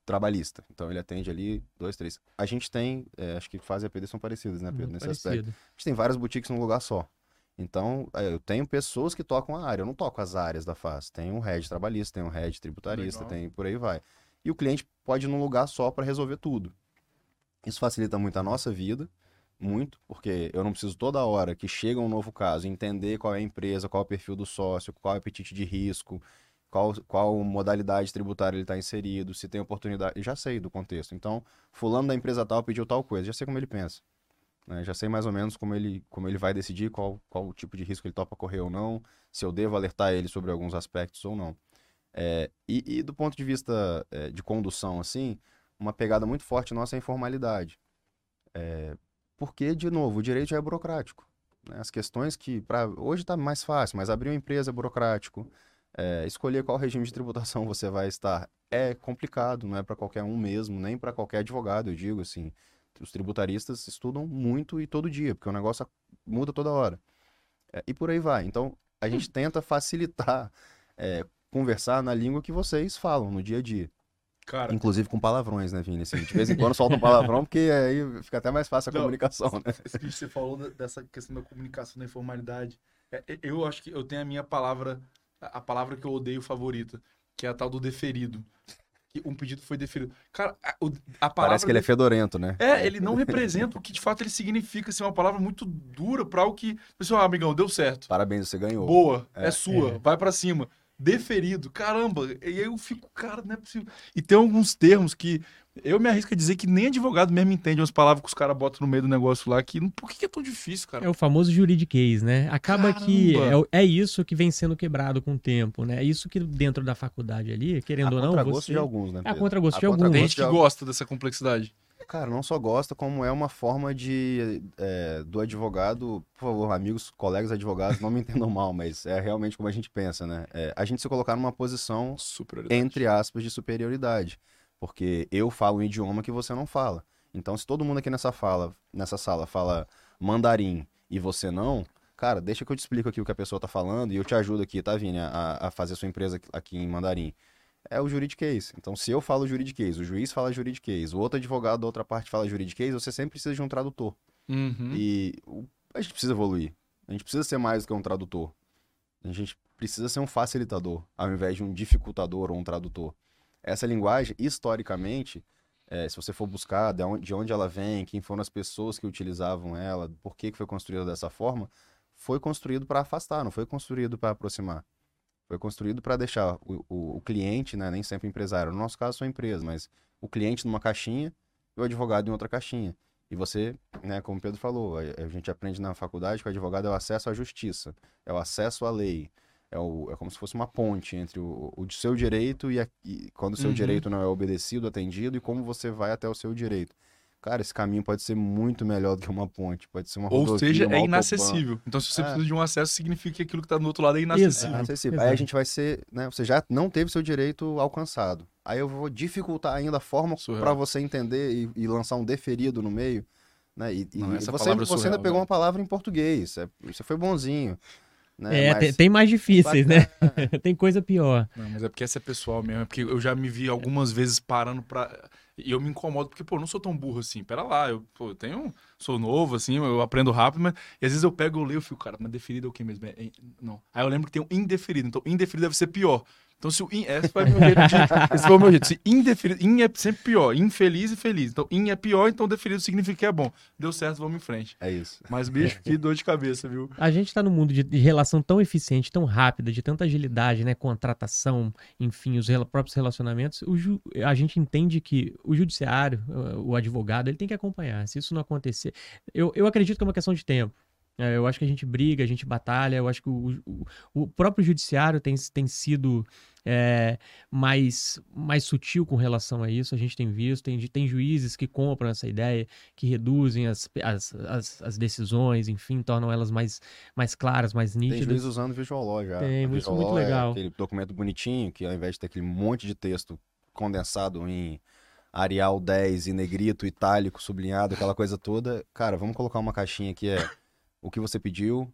Speaker 1: trabalhista. Então ele atende ali dois, três. A gente tem, é, acho que fase e APD são parecidas, né, Pedro, nesse parecido. aspecto. A gente tem várias boutiques num lugar só. Então, é, eu tenho pessoas que tocam a área, eu não toco as áreas da FAS. Tem um head trabalhista, tem um head tributarista, Legal. tem por aí vai. E o cliente pode ir num lugar só para resolver tudo. Isso facilita muito a nossa vida muito, porque eu não preciso toda hora que chega um novo caso entender qual é a empresa, qual é o perfil do sócio, qual é o apetite de risco, qual, qual modalidade tributária ele está inserido, se tem oportunidade. Eu já sei do contexto. Então, fulano da empresa tal pediu tal coisa, já sei como ele pensa. Né? Já sei mais ou menos como ele, como ele vai decidir qual, qual tipo de risco ele topa correr ou não, se eu devo alertar ele sobre alguns aspectos ou não. É, e, e, do ponto de vista é, de condução, assim, uma pegada muito forte nossa é a informalidade. É, porque, de novo, o direito é burocrático. Né? As questões que. Pra, hoje está mais fácil, mas abrir uma empresa é burocrático. É, escolher qual regime de tributação você vai estar é complicado, não é para qualquer um mesmo, nem para qualquer advogado, eu digo assim. Os tributaristas estudam muito e todo dia, porque o negócio muda toda hora. É, e por aí vai. Então, a gente tenta facilitar, é, conversar na língua que vocês falam no dia a dia. Cara. Inclusive com palavrões, né, Vini? Assim, de vez em quando solta um palavrão, porque aí fica até mais fácil a Não, comunicação, né?
Speaker 3: Que você falou dessa questão da comunicação da informalidade. É, é, eu acho que eu tenho a minha palavra, a palavra que eu odeio favorita, que é a tal do deferido. Que um pedido foi deferido. Cara, a, a palavra.
Speaker 1: Parece que ele é fedorento, né?
Speaker 3: É, ele não representa o que de fato ele significa. Assim, é uma palavra muito dura para o que. Pessoal, ah, amigão, deu certo.
Speaker 1: Parabéns, você ganhou.
Speaker 3: Boa, é, é sua, é. vai para cima. Deferido. Caramba, e aí eu fico, cara, não é possível. E tem alguns termos que eu me arrisco a dizer que nem advogado mesmo entende umas palavras que os caras botam no meio do negócio lá, que por que é tão difícil, cara?
Speaker 2: É o famoso juridiquês, né? Acaba
Speaker 3: Caramba.
Speaker 2: que é, é isso que vem sendo quebrado com o tempo, né? É isso que dentro da faculdade ali, querendo
Speaker 1: a
Speaker 2: ou não,
Speaker 1: contragosto
Speaker 2: você...
Speaker 1: de alguns, né?
Speaker 2: A
Speaker 1: Pedro?
Speaker 2: contragosto
Speaker 1: A
Speaker 2: de alguns.
Speaker 3: Tem
Speaker 1: contragosto
Speaker 3: gente que gosta dessa complexidade.
Speaker 1: Cara, não só gosta, como é uma forma de é, do advogado, por favor, amigos, colegas advogados, não me entendam mal, mas é realmente como a gente pensa, né? É, a gente se colocar numa posição, entre aspas, de superioridade. Porque eu falo um idioma que você não fala. Então, se todo mundo aqui nessa fala, nessa sala fala mandarim e você não, cara, deixa que eu te explico aqui o que a pessoa tá falando e eu te ajudo aqui, tá, Vini, a, a fazer sua empresa aqui em mandarim. É o juridiquês. Então, se eu falo juridiquês, o juiz fala juridiquês, o outro advogado da outra parte fala juridiquês, você sempre precisa de um tradutor.
Speaker 3: Uhum.
Speaker 1: E a gente precisa evoluir. A gente precisa ser mais do que um tradutor. A gente precisa ser um facilitador, ao invés de um dificultador ou um tradutor. Essa linguagem, historicamente, eh, se você for buscar de onde, de onde ela vem, quem foram as pessoas que utilizavam ela, por que, que foi construída dessa forma, foi construído para afastar, não foi construído para aproximar. Foi construído para deixar o, o- o cliente, né, nem sempre empresário, no nosso caso são empresas, mas o cliente numa caixinha e o advogado em outra caixinha. E você, né, como o Pedro falou, a, a gente aprende na faculdade que o advogado é o acesso à justiça, é o acesso à lei, é, o, é como se fosse uma ponte entre o, o seu direito e, a- e quando o seu
Speaker 3: Uhum.
Speaker 1: direito não é obedecido, atendido, e como você vai até o seu direito. Cara, esse caminho pode ser muito melhor do que uma ponte, pode ser uma
Speaker 3: Ou
Speaker 1: rodovia,
Speaker 3: seja,
Speaker 1: uma
Speaker 3: é
Speaker 1: autobahn.
Speaker 3: inacessível. Então, se você
Speaker 1: É.
Speaker 3: precisa de um acesso, significa que aquilo que tá do outro lado é inacessível.
Speaker 1: É acessível.
Speaker 2: Exato.
Speaker 1: Aí a gente vai ser, né? Você já não teve seu direito alcançado. Aí eu vou dificultar ainda a forma para você entender e, e lançar um deferido no meio, né? E, e
Speaker 3: Não, essa
Speaker 1: você,
Speaker 3: palavra é
Speaker 1: você
Speaker 3: surreal,
Speaker 1: ainda pegou
Speaker 3: velho.
Speaker 1: uma palavra em português. é- Você foi bonzinho. Né?
Speaker 2: É,
Speaker 1: Mas-
Speaker 2: tem, tem mais difíceis, né? tem coisa pior.
Speaker 3: Não, mas é porque essa é pessoal mesmo. É porque eu já me vi algumas vezes parando pra. E eu me incomodo, porque, pô, eu não sou tão burro assim. Pera lá, eu, pô, eu tenho. Sou novo, assim, eu aprendo rápido, mas. E às vezes eu pego, eu leio e fico, cara, mas deferido é o quê mesmo? É- é- não. Aí eu lembro que tem um indeferido. Então, indeferido deve ser pior. Então, se o in, esse foi o meu jeito de, esse foi o meu jeito. Se indeferido, in é sempre pior. Infeliz e feliz. Então, in é pior, então deferido significa que é bom. Deu certo, vamos em frente.
Speaker 1: É isso.
Speaker 3: Mas, bicho, que dor de cabeça, viu?
Speaker 2: A gente tá num mundo de, de relação tão eficiente, tão rápida, de tanta agilidade, né? Contratação, enfim, os rela- próprios relacionamentos. O ju- a gente entende que o judiciário, o o advogado, ele tem que acompanhar. Se isso não acontecer. Eu, eu acredito que é uma questão de tempo. É, Eu acho que a gente briga, a gente batalha. Eu acho que o, o, o próprio judiciário tem, tem sido é, mais, mais sutil com relação a isso. A gente tem visto, tem, tem juízes que compram essa ideia, que reduzem as, as, as, as decisões, enfim, tornam elas mais, mais claras, mais
Speaker 1: Tem
Speaker 2: nítidas.
Speaker 1: juiz usando Visual Law já.
Speaker 2: Tem, isso
Speaker 1: Visual
Speaker 2: muito
Speaker 1: Law é
Speaker 2: legal.
Speaker 1: aquele documento bonitinho, que ao invés de ter aquele monte de texto condensado em Arial 10 e negrito, itálico, sublinhado, aquela coisa toda, cara, vamos colocar uma caixinha que é o que você pediu,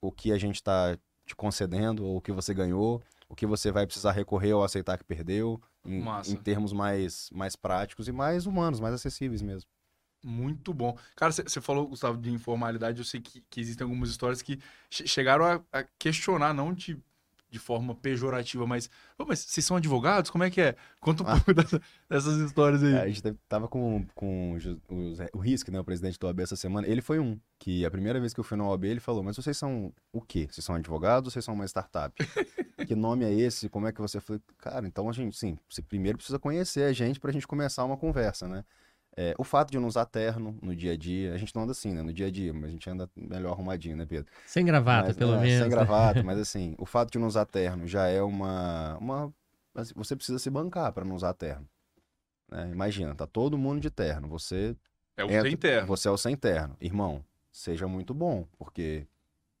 Speaker 1: o que a gente tá te concedendo, ou o que você ganhou, o que você vai precisar recorrer ou aceitar que perdeu, em, em termos mais, mais práticos e mais humanos, mais acessíveis mesmo.
Speaker 3: Muito bom. Cara, você falou, Gustavo, de informalidade. Eu sei que, que existem algumas histórias que che- chegaram a, a questionar, não de, de forma pejorativa, mas, "Pô, mas vocês são advogados? Como é que é? Conta um
Speaker 1: Ah.
Speaker 3: pouco dessa- dessas histórias aí.
Speaker 1: É, a gente tava com, com o Zé- o Risk, né, o presidente do OAB essa semana. Ele foi um, que a primeira vez que eu fui no OAB, ele falou, mas vocês são o quê? Vocês são advogados ou vocês são uma startup? que nome é esse? Como é que você... Eu falei, cara, então a gente, sim, você primeiro precisa conhecer a gente pra gente começar uma conversa, né? É, o fato de não usar terno no dia a dia, a gente não anda assim, né, no dia a dia, mas a gente anda melhor arrumadinho, né, Pedro?
Speaker 2: Sem gravata,
Speaker 1: Mas,
Speaker 2: pelo
Speaker 1: é,
Speaker 2: menos.
Speaker 1: Sem
Speaker 2: né?
Speaker 1: gravata, mas assim, o fato de não usar terno já é uma. uma assim, você precisa se bancar para não usar terno. né? Imagina, tá todo mundo de terno. Você
Speaker 3: É o
Speaker 1: entra-
Speaker 3: sem terno.
Speaker 1: Você é o sem terno. Irmão, seja muito bom, porque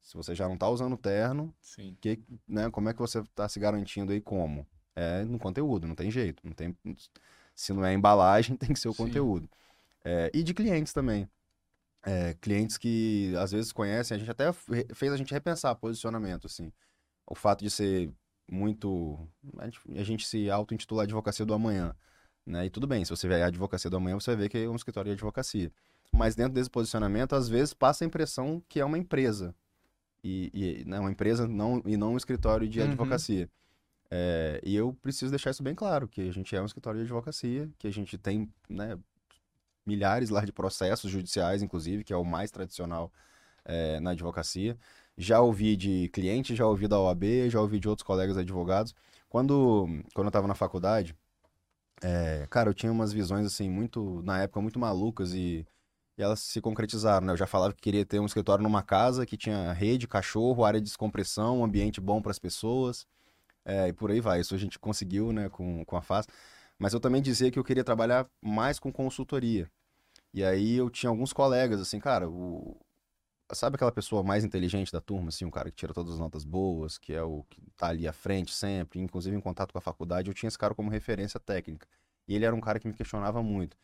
Speaker 1: se você já não tá usando terno,
Speaker 3: Sim.
Speaker 1: que, né, como é que você tá se garantindo aí como? É no conteúdo, não tem jeito. Não tem, se não é embalagem, tem que ser o
Speaker 3: Sim.
Speaker 1: conteúdo. É, e de clientes também. É, clientes que às vezes conhecem, a gente até fe- fez a gente repensar posicionamento, assim. O fato de ser muito. A gente, a gente se auto-intitular advocacia do amanhã. Né? E tudo bem, se você vier a advocacia do amanhã, você vai ver que é um escritório de advocacia. Mas dentro desse posicionamento, às vezes passa a impressão que é uma empresa. E, e né, uma empresa não, e não um escritório de
Speaker 3: Uhum.
Speaker 1: advocacia. É, e eu preciso deixar isso bem claro, que a gente é um escritório de advocacia, que a gente tem né, milhares lá de processos judiciais, inclusive, que é o mais tradicional é, na advocacia. Já ouvi de cliente, já ouvi da OAB, já ouvi de outros colegas advogados. Quando, quando eu estava na faculdade, é, cara, eu tinha umas visões, assim, muito, na época, muito malucas e, e elas se concretizaram, né? Eu já falava que queria ter um escritório numa casa que tinha rede, cachorro, área de descompressão, um ambiente bom para as pessoas, é, e por aí vai. Isso a gente conseguiu, né, com, com a FAS. Mas eu também dizia que eu queria trabalhar mais com consultoria. E aí eu tinha alguns colegas, assim, cara, o... sabe aquela pessoa mais inteligente da turma, assim, um cara que tira todas as notas boas, que é o que tá ali à frente sempre, inclusive em contato com a faculdade, eu tinha esse cara como referência técnica. E ele era um cara que me questionava muito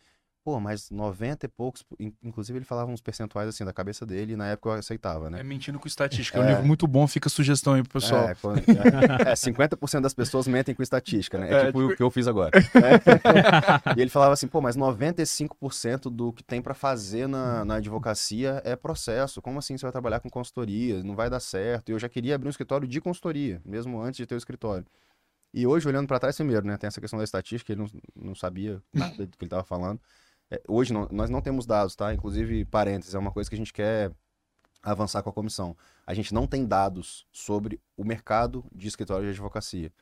Speaker 1: pô, mas 90 e poucos, inclusive ele falava uns percentuais assim da cabeça dele e na época eu aceitava, né?
Speaker 3: É mentindo com estatística, é um livro muito bom, fica a sugestão aí pro pessoal.
Speaker 1: É, quando, é, é 50% das pessoas mentem com estatística, né? É, é tipo, tipo, o que eu fiz agora. É. e ele falava assim, pô, mas 95% do que tem para fazer na, na advocacia é processo. Como assim você vai trabalhar com consultoria? Não vai dar certo. E eu já queria abrir um escritório de consultoria, mesmo antes de ter o escritório. E hoje, olhando para trás, primeiro, né? Tem essa questão da estatística, ele não, não sabia nada do que ele estava falando. É, hoje não, nós não temos dados, tá? Inclusive, parênteses, é uma coisa que a gente quer avançar com a comissão. A gente não tem dados sobre o mercado de escritório de advocacia.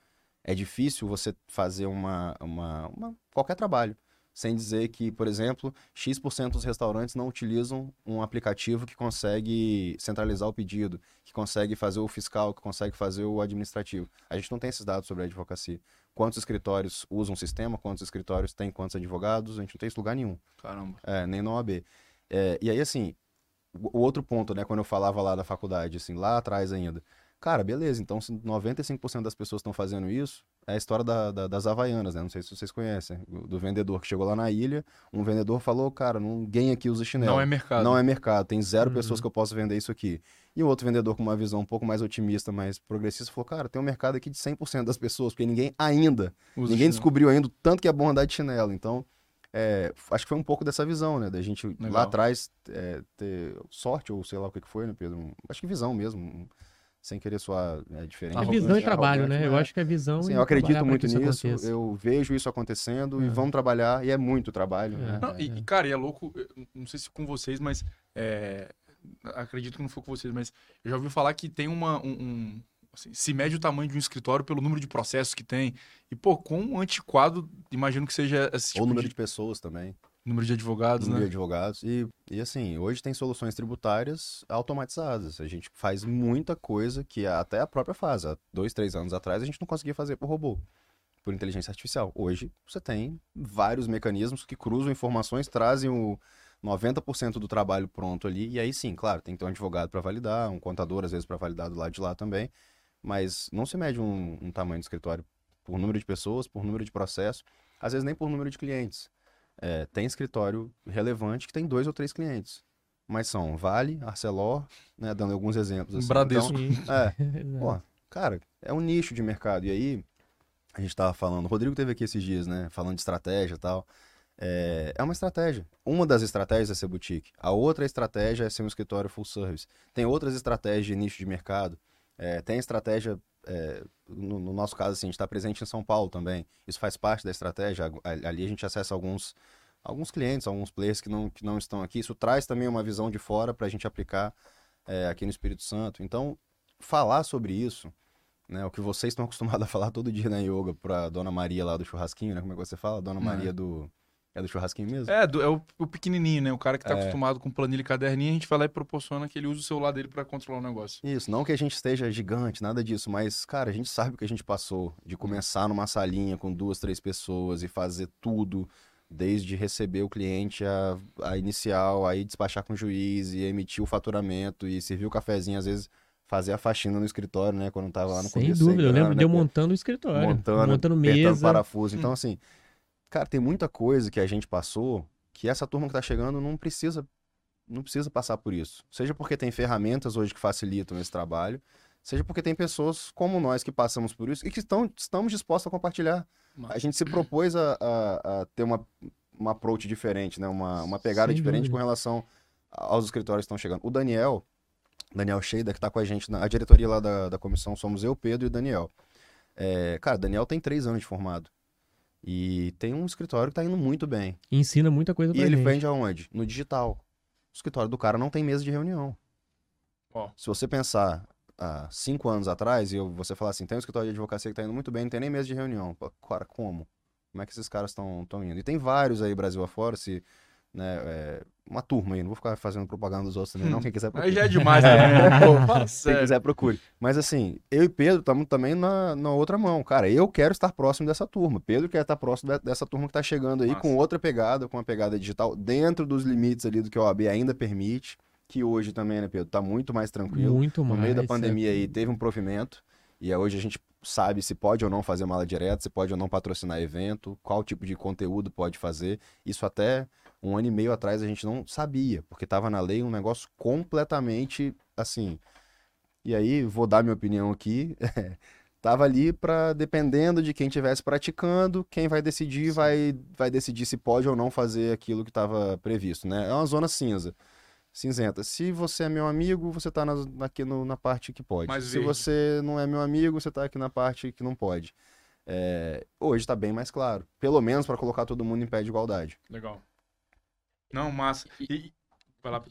Speaker 1: É difícil você fazer uma, uma, uma qualquer trabalho sem dizer que, por exemplo, X% dos restaurantes não utilizam um aplicativo que consegue centralizar o pedido, que consegue fazer o fiscal, que consegue fazer o administrativo. A gente não tem esses dados sobre a advocacia. Quantos escritórios usam o sistema, quantos escritórios têm quantos advogados, a gente não tem isso lugar nenhum.
Speaker 3: Caramba.
Speaker 1: É, nem na OAB. É, e aí, assim, o outro ponto, né, quando eu falava lá da faculdade, assim, lá atrás ainda, Cara, beleza, então se 95% das pessoas estão fazendo isso, é a história da, da, das Havaianas, né? Não sei se vocês conhecem. Do vendedor que chegou lá na ilha, um vendedor falou, cara, ninguém aqui usa chinelo.
Speaker 3: Não é mercado.
Speaker 1: Não é mercado, tem zero uhum. pessoas que eu posso vender isso aqui. E o outro vendedor com uma visão um pouco mais otimista, mais progressista, falou, cara, tem um mercado aqui de 100% das pessoas, porque ninguém ainda, usa ninguém chinelo. descobriu ainda o tanto que é bom andar de chinelo. Então, é, acho que foi um pouco dessa visão, né? Da gente Legal. lá atrás é, ter sorte, ou sei lá o que foi, né, Pedro? Acho que visão mesmo sem querer soar né, diferente.
Speaker 2: É visão e trabalho, né? Eu acho que é visão
Speaker 1: Sim, eu acredito muito nisso, eu vejo isso acontecendo é. e vamos trabalhar, e é muito trabalho. É. Né?
Speaker 3: Não, e, e, cara, e é louco, não sei se com vocês, mas é, acredito que não foi com vocês, mas eu já ouvi falar que tem uma, um, um assim, se mede o tamanho de um escritório pelo número de processos que tem, e pô, com um antiquado, imagino que seja esse
Speaker 1: tipo Ou número de... de pessoas também.
Speaker 3: Número de advogados,
Speaker 1: número
Speaker 3: né?
Speaker 1: de advogados. E, e assim, hoje tem soluções tributárias automatizadas. A gente faz muita coisa que até a própria faz. Há dois, três anos atrás a gente não conseguia fazer por robô, por inteligência artificial. Hoje você tem vários mecanismos que cruzam informações, trazem o 90% do trabalho pronto ali. E aí sim, claro, tem que ter um advogado para validar, um contador às vezes para validar do lado de lá também. Mas não se mede um, um tamanho de escritório por número de pessoas, por número de processo, às vezes nem por número de clientes. É, tem escritório relevante que tem dois ou três clientes. Mas são Vale, Arcelor, né, dando alguns exemplos. Assim.
Speaker 3: Bradesco.
Speaker 1: Então, é, cara, é um nicho de mercado. E aí, a gente tava falando, o Rodrigo teve aqui esses dias, né, falando de estratégia e tal. É, é uma estratégia. Uma das estratégias é ser boutique. A outra estratégia é ser um escritório full service. Tem outras estratégias de nicho de mercado. É, tem estratégia é, no, no, nosso caso, assim, a gente está presente em São Paulo também. Isso faz parte da estratégia. Ali a gente acessa alguns, alguns clientes, alguns players que não, que não estão aqui. Isso traz também uma visão de fora para a gente aplicar é, aqui no Espírito Santo. Então, falar sobre isso, né, o que vocês estão acostumados a falar todo dia na yoga para Dona Maria lá do churrasquinho, né? Como é que você fala? Dona Maria é. do é do churrasquinho mesmo?
Speaker 3: É, do, é o, o, pequenininho, né? O cara que tá é. acostumado com planilha e caderninho, a gente vai lá e proporciona que ele use o celular dele para controlar o negócio.
Speaker 1: Isso, não que a gente esteja gigante, nada disso, mas, cara, a gente sabe o que a gente passou de começar numa salinha com duas, três pessoas e fazer tudo, desde receber o cliente a, a inicial, aí despachar com o juiz e emitir o faturamento e servir o cafezinho, às vezes fazer a faxina no escritório, né? Quando tava lá no
Speaker 2: Sem começo. Sem dúvida, eu lembro né? de eu montando o escritório.
Speaker 1: Montando, montando mesa. parafuso. Então, hum. assim, Cara, tem muita coisa que a gente passou que essa turma que tá chegando não precisa não precisa passar por isso. Seja porque tem ferramentas hoje que facilitam esse trabalho, seja porque tem pessoas como nós que passamos por isso e que estão, estamos dispostos a compartilhar. Mas... A gente se propôs a, a, a, ter uma, uma approach diferente, né? uma, uma pegada Sem diferente dúvida. com relação aos escritórios que estão chegando. O Daniel, Daniel Sheida, que está com a gente, na a diretoria lá da, da comissão somos eu, Pedro e o Daniel. É, cara, Daniel tem três anos de formado. E tem um escritório que tá indo muito bem.
Speaker 2: E ensina muita coisa pra
Speaker 1: E
Speaker 2: ele
Speaker 1: vende aonde? No digital. O escritório do cara não tem mesa de reunião.
Speaker 3: Ó.
Speaker 1: Se você pensar há cinco anos atrás e eu- você falar assim, tem um escritório de advocacia que tá indo muito bem, não tem nem mesa de reunião. Pô, Cara, como? Como é que esses caras estão indo? E tem vários aí, Brasil afora, se, né, é, uma turma aí, não vou ficar fazendo propaganda dos outros também, não, quem quiser
Speaker 3: Aí
Speaker 1: procure.
Speaker 3: já é demais né?
Speaker 1: Quem quiser procure. Mas assim, eu e Pedro estamos também na, na outra mão. Cara, eu quero estar próximo dessa turma. Pedro quer estar próximo de- dessa turma que está chegando aí
Speaker 3: Massa.
Speaker 1: com outra pegada, com uma pegada digital, dentro dos limites ali do que a OAB ainda permite, que hoje também, né, Pedro, tá muito mais tranquilo.
Speaker 2: Muito
Speaker 1: No
Speaker 2: mais.
Speaker 1: meio da
Speaker 2: é.
Speaker 1: pandemia aí teve um provimento, e aí hoje a gente sabe se pode ou não fazer mala direta, se pode ou não patrocinar evento, qual tipo de conteúdo pode fazer. Isso até um ano e meio atrás a gente não sabia, porque estava na lei um negócio completamente assim. E aí, vou dar minha opinião aqui. Tava ali para dependendo de quem estivesse praticando, quem vai decidir vai, vai decidir se pode ou não fazer aquilo que estava previsto, né? É uma zona cinza cinzenta. Se você é meu amigo, você tá na, aqui no- na parte que pode.
Speaker 3: Mais
Speaker 1: Se
Speaker 3: verde.
Speaker 1: você não é meu amigo, você tá aqui na parte que não pode. É, hoje tá bem mais claro. Pelo menos para colocar todo mundo em pé de igualdade.
Speaker 3: Legal. Não, massa. E...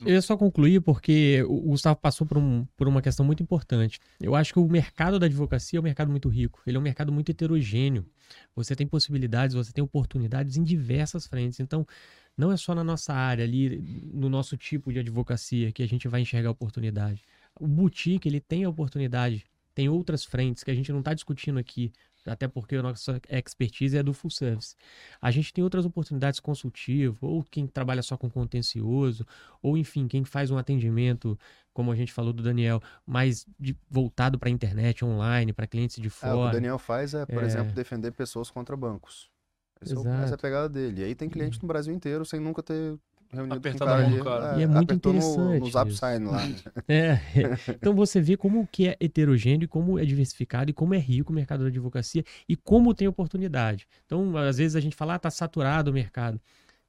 Speaker 2: Eu ia só concluir porque o o Gustavo passou por, um- por uma questão muito importante. Eu acho que o mercado da advocacia é um mercado muito rico. Ele é um mercado muito heterogêneo. Você tem possibilidades, você tem oportunidades em diversas frentes. Então, não é só na nossa área ali, no nosso tipo de advocacia, que a gente vai enxergar oportunidade. O boutique, ele tem a oportunidade, tem outras frentes que a gente não está discutindo aqui, até porque a nossa expertise é do full service. A gente tem outras oportunidades consultivo, ou quem trabalha só com contencioso, ou enfim, quem faz um atendimento, como a gente falou do Daniel, mais de- voltado para a internet, online, para clientes de
Speaker 1: É, o que o
Speaker 2: fora.
Speaker 1: Daniel faz é, por
Speaker 2: É.
Speaker 1: exemplo, defender pessoas contra bancos. Esse é o- essa é a pegada dele. E aí tem cliente no Brasil inteiro sem nunca ter reunido
Speaker 3: Apertado
Speaker 1: com o
Speaker 3: a
Speaker 1: cara
Speaker 3: mão
Speaker 1: ali.
Speaker 3: do cara.
Speaker 2: E é muito
Speaker 1: apertou no-
Speaker 2: interessante
Speaker 1: No, Zap. Sign lá.
Speaker 2: É, então você vê como que é heterogêneo, e como é diversificado e como é rico o mercado da advocacia e como tem oportunidade. Então, às vezes a gente fala, ah, tá saturado o mercado.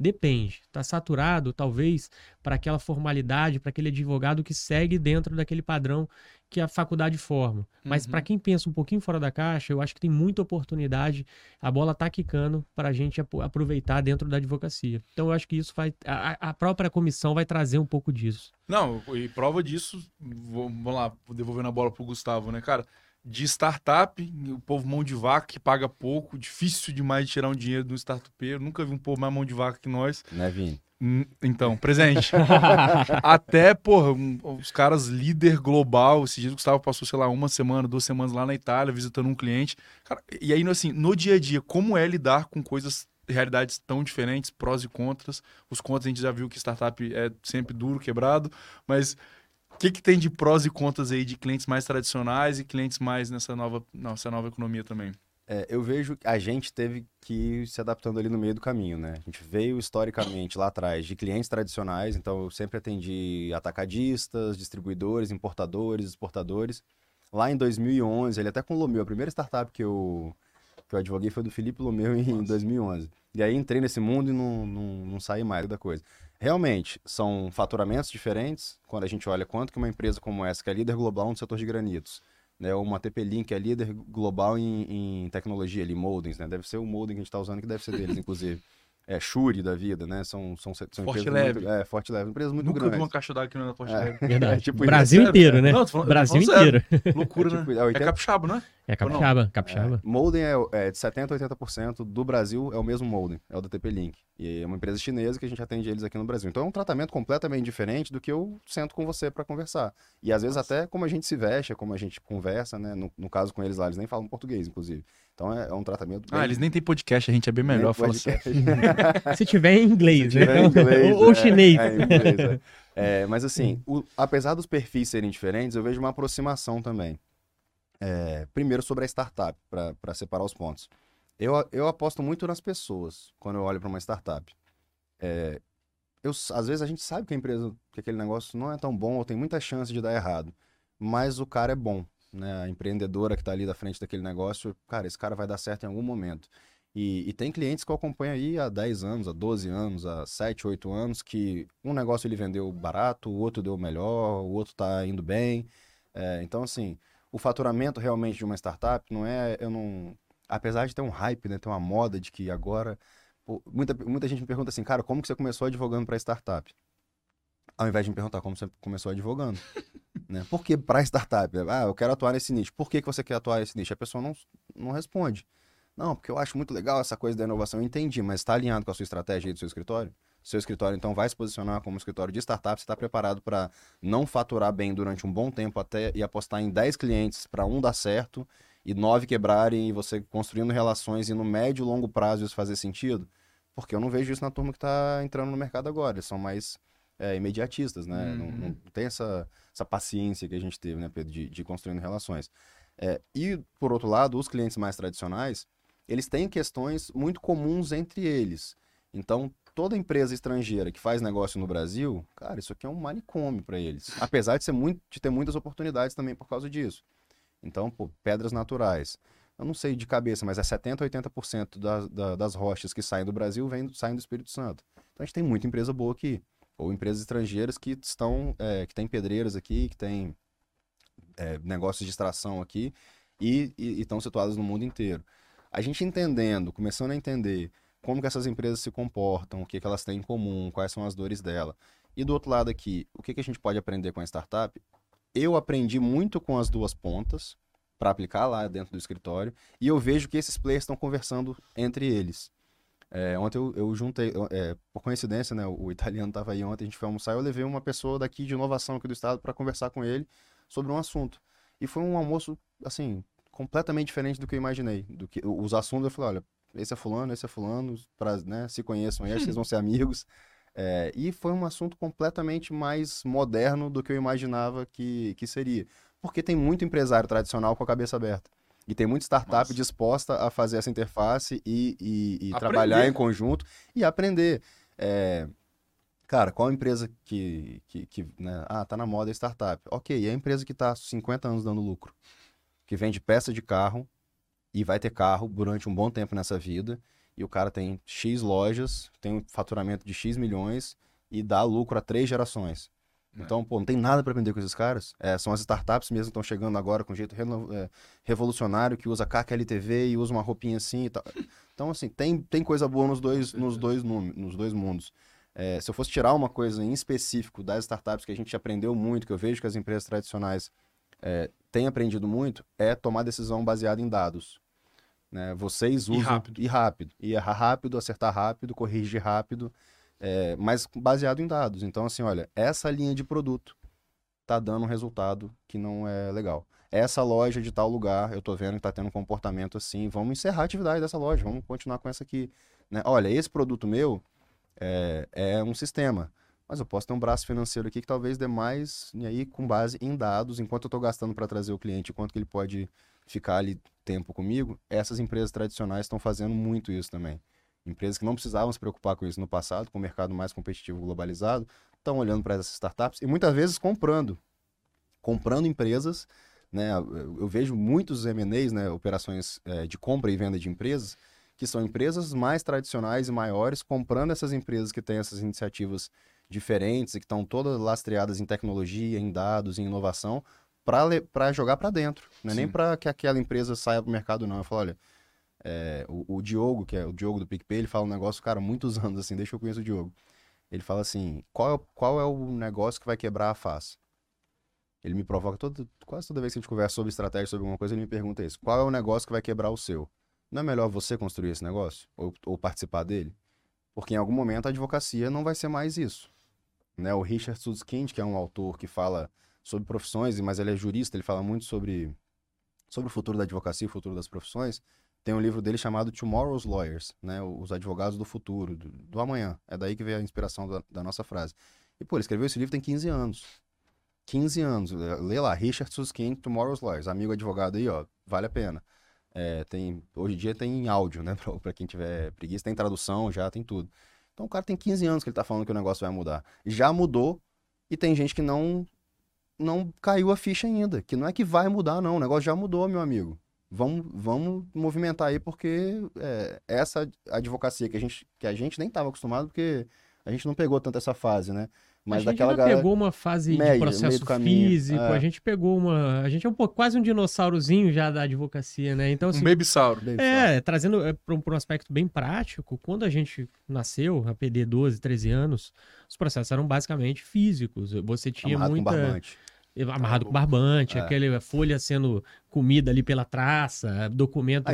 Speaker 2: Depende. Tá saturado, talvez, para aquela formalidade, para aquele advogado que segue dentro daquele padrão que a faculdade forma. Mas
Speaker 3: Uhum.
Speaker 2: para quem pensa um pouquinho fora da caixa, eu acho que tem muita oportunidade. A bola tá quicando para a gente aproveitar dentro da advocacia. Então, eu acho que isso vai. A, a própria comissão vai trazer um pouco disso.
Speaker 3: Não, e prova disso, vou- vamos lá, devolvendo a bola pro Gustavo, né, cara? De startup, o povo mão de vaca que paga pouco, difícil demais de tirar um dinheiro do startupeiro. Nunca vi um povo mais mão de vaca que nós.
Speaker 1: né, Vini?
Speaker 3: Hum, Então, presente. Até, porra, um- os caras líder global. Esse dia o Gustavo passou, sei lá, uma semana, duas semanas lá na Itália, visitando um cliente. Cara, e aí, assim, no dia a dia, como é lidar com coisas, realidades tão diferentes, prós e contras? Os contras a gente já viu que startup é sempre duro, quebrado, mas que, que tem de prós e contras aí de clientes mais tradicionais e clientes mais nessa nova, nossa nova economia também?
Speaker 1: É, eu vejo que a gente teve que ir se adaptando ali no meio do caminho, né? A gente veio historicamente lá atrás de clientes tradicionais, então eu sempre atendi atacadistas, distribuidores, importadores, exportadores. Lá em 2011, ele até com o Lomeu, a primeira startup que eu, que eu advoguei foi do Felipe Lomeu em
Speaker 3: Nossa.
Speaker 1: 2011. E aí entrei nesse mundo e não, não, não saí mais da coisa. Realmente, são faturamentos diferentes quando a gente olha quanto que uma empresa como essa, que é líder global no setor de granitos, né, uma TP-Link é líder global em, em tecnologia ali, moldings, né? Deve ser o molding que a gente está usando, que deve ser deles, inclusive. É Shure da vida, né? São, são, são
Speaker 3: Forte
Speaker 1: empresas
Speaker 3: Leve.
Speaker 1: muito, é, Forte Leve, empresas muito
Speaker 3: Nunca vi
Speaker 1: grandes.
Speaker 3: uma caixa d'água que não é da Forte
Speaker 1: É.
Speaker 3: Leve.
Speaker 2: Verdade.
Speaker 1: tipo
Speaker 2: Brasil inteiro, né?
Speaker 3: Não, tô falando-
Speaker 2: Brasil inteiro.
Speaker 3: Loucura,
Speaker 1: É, tipo,
Speaker 3: né?
Speaker 1: é
Speaker 3: É
Speaker 1: 80
Speaker 3: capixaba, não é?
Speaker 2: É capixaba, capixaba.
Speaker 1: É, Molden é, é de 70% a 80% do Brasil é o mesmo Molden, é o da TP-Link. E é uma empresa chinesa que a gente atende eles aqui no Brasil. Então é um tratamento completamente diferente do que eu sento com você para conversar. E às vezes até como a gente se veste, como a gente conversa, né? No, no caso com eles lá, eles nem falam português, inclusive. Então é, é um tratamento
Speaker 3: Ah,
Speaker 1: bem-
Speaker 3: eles nem têm podcast, a gente é bem melhor. Fala assim.
Speaker 2: Se tiver em inglês,
Speaker 1: Se tiver em
Speaker 2: né?
Speaker 1: inglês,
Speaker 2: ou, ou
Speaker 1: é,
Speaker 2: chinês.
Speaker 1: é, inglês, é. É, mas assim, o- apesar dos perfis serem diferentes, eu vejo uma aproximação também. É, primeiro sobre a startup, para separar os pontos. Eu, eu aposto muito nas pessoas quando eu olho para uma startup. É, eu, às vezes a gente sabe que a empresa, que aquele negócio não é tão bom ou tem muita chance de dar errado, mas o cara é bom, né? A empreendedora que está ali da frente daquele negócio, cara, esse cara vai dar certo em algum momento. E, e tem clientes que eu acompanho aí há 10 anos, há 12 anos, há 7, 8 anos, que um negócio ele vendeu barato, o outro deu melhor, o outro tá indo bem. É, então, assim, o faturamento realmente de uma startup não é. Eu não. Apesar de ter um hype, né? Ter uma moda de que agora. pô, muita, muita gente me pergunta assim, cara, como que você começou advogando para startup? Ao invés de me perguntar como você começou advogando. Né? Por que para startup? Ah, eu quero atuar nesse nicho. Por que, que você quer atuar nesse nicho? A pessoa não, não responde. Não, porque eu acho muito legal essa coisa da inovação. Eu entendi, mas está alinhado com a sua estratégia aí do seu escritório? Seu escritório, então, vai se posicionar como escritório de startup. Você está preparado para não faturar bem durante um bom tempo até e apostar em 10 clientes para um dar certo e nove quebrarem e você construindo relações e no médio e longo prazo isso fazer sentido? Porque eu não vejo isso na turma que está entrando no mercado agora. Eles são mais é, imediatistas, né? Uhum. Não, não, tem essa, essa paciência que a gente teve, né, Pedro, de, de construindo relações. É, e, por outro lado, os clientes mais tradicionais, eles têm questões muito comuns entre eles. Então, toda empresa estrangeira que faz negócio no Brasil, cara, isso aqui é um manicômio para eles. Apesar de, ser muito, de ter muitas oportunidades também por causa disso. Então, pô, pedras naturais eu não sei de cabeça, mas é 70%, 80% das, da, das rochas que saem do Brasil vem, saem do Espírito Santo. Então a gente tem muita empresa boa aqui. Ou empresas estrangeiras que estão, é, que tem pedreiras aqui, que tem é, negócios de extração aqui e estão situadas no mundo inteiro. A gente entendendo, começando a entender como que essas empresas se comportam, o que, que elas têm em comum, quais são as dores dela. E do outro lado aqui, o que, que a gente pode aprender com a startup? Eu aprendi muito com as duas pontas, para aplicar lá dentro do escritório. E eu vejo que esses players estão conversando entre eles. É, ontem eu, eu juntei, é, por coincidência, né, o, italiano estava aí ontem, a gente foi almoçar, eu levei uma pessoa daqui de inovação aqui do estado para conversar com ele sobre um assunto. E foi um almoço, assim, completamente diferente do que eu imaginei. Do que, os assuntos, eu falei, olha, esse é fulano, esse é fulano, pra, né, se conheçam aí, vocês vão ser amigos. É, e foi um assunto completamente mais moderno do que eu imaginava que, que seria porque tem muito empresário tradicional com a cabeça aberta. E tem muita startup Nossa. disposta a fazer essa interface e, e, e trabalhar em conjunto e aprender. É, cara, qual empresa que, que, que né? ah, tá na moda a startup? Ok, e a empresa que tá 50 anos dando lucro, que vende peça de carro e vai ter carro durante um bom tempo nessa vida, e o cara tem X lojas, tem um faturamento de X milhões e dá lucro a três gerações. É. Então, pô, não tem nada para aprender com esses caras. É, são as startups mesmo que estão chegando agora com um jeito é, revolucionário, que usa KQLTV e usa uma roupinha assim e tal. Então, assim, tem, tem coisa boa nos dois, nos dois, nos dois mundos. É, se eu fosse tirar uma coisa em específico das startups que a gente aprendeu muito, que eu vejo que as empresas tradicionais é, têm aprendido muito, é tomar decisão baseada em dados. Né? Vocês usam... E
Speaker 3: rápido.
Speaker 1: E rápido. E errar rápido, acertar rápido, corrigir rápido é, mas baseado em dados. Então, assim, olha, essa linha de produto tá dando um resultado que não é legal. Essa loja de tal lugar, eu tô vendo que tá tendo um comportamento assim, vamos encerrar a atividade dessa loja, vamos continuar com essa aqui. Né? Olha, esse produto meu é, é um sistema, mas eu posso ter um braço financeiro aqui que talvez dê mais, e aí com base em dados, enquanto eu estou gastando para trazer o cliente, quanto que ele pode ficar ali tempo comigo, essas empresas tradicionais estão fazendo muito isso também. Empresas que não precisavam se preocupar com isso no passado, com o mercado mais competitivo globalizado, estão olhando para essas startups e muitas vezes comprando. Comprando empresas, né? Eu vejo muitos M&As, né? Operações é, de compra e venda de empresas, que são empresas mais tradicionais e maiores, comprando essas empresas que têm essas iniciativas diferentes e que estão todas lastreadas em tecnologia, em dados, em inovação, para jogar para dentro. Não é nem para que aquela empresa saia para o mercado, não. Eu falo, olha, é, o, o, Diogo, que é o Diogo do PicPay, ele fala um negócio, cara, muitos anos assim, que eu conheço o Diogo. Ele fala assim: qual é, qual é o negócio que vai quebrar a face? Ele me provoca todo, quase toda vez que a gente conversa sobre estratégia, sobre alguma coisa, ele me pergunta isso: qual é o negócio que vai quebrar o seu? Não é melhor você construir esse negócio? Ou, ou participar dele? Porque em algum momento a advocacia não vai ser mais isso. Né? O Richard Susskind, que é um autor que fala sobre profissões, mas ele é jurista, ele fala muito sobre, sobre o futuro da advocacia, o futuro das profissões tem um livro dele chamado Tomorrow's Lawyers, né? Os advogados do futuro, do, do amanhã. É daí que veio a inspiração da, da, nossa frase. E, pô, ele escreveu esse livro tem 15 anos. 15 anos. Lê lá, Richard Susskind, Tomorrow's Lawyers. Amigo advogado aí, ó, vale a pena. É, tem, hoje em dia tem áudio, né? Pra, quem tiver preguiça, tem tradução já, tem tudo. Então o cara tem 15 anos que ele tá falando que o negócio vai mudar. Já mudou e tem gente que não não caiu a ficha ainda. Que não é que vai mudar, não. O negócio já mudou, meu amigo vamos, vamos movimentar aí, porque é, essa advocacia que a gente, que a gente nem estava acostumado, porque a gente não pegou tanto essa fase, né?
Speaker 2: Mas a gente daquela galera... pegou uma fase média, de processo físico, é. a gente pegou uma. A gente é um pouco, quase um dinossaurozinho já da advocacia, né? Então, assim,
Speaker 3: um babysauro.
Speaker 2: É, trazendo é, para um, um, aspecto bem prático, quando a gente nasceu, a PD 12, 13 anos, os processos eram basicamente físicos. Você tinha Amarrado muita. Amarrado com barbante,
Speaker 1: É.
Speaker 2: aquela folha sendo comida ali pela traça, documento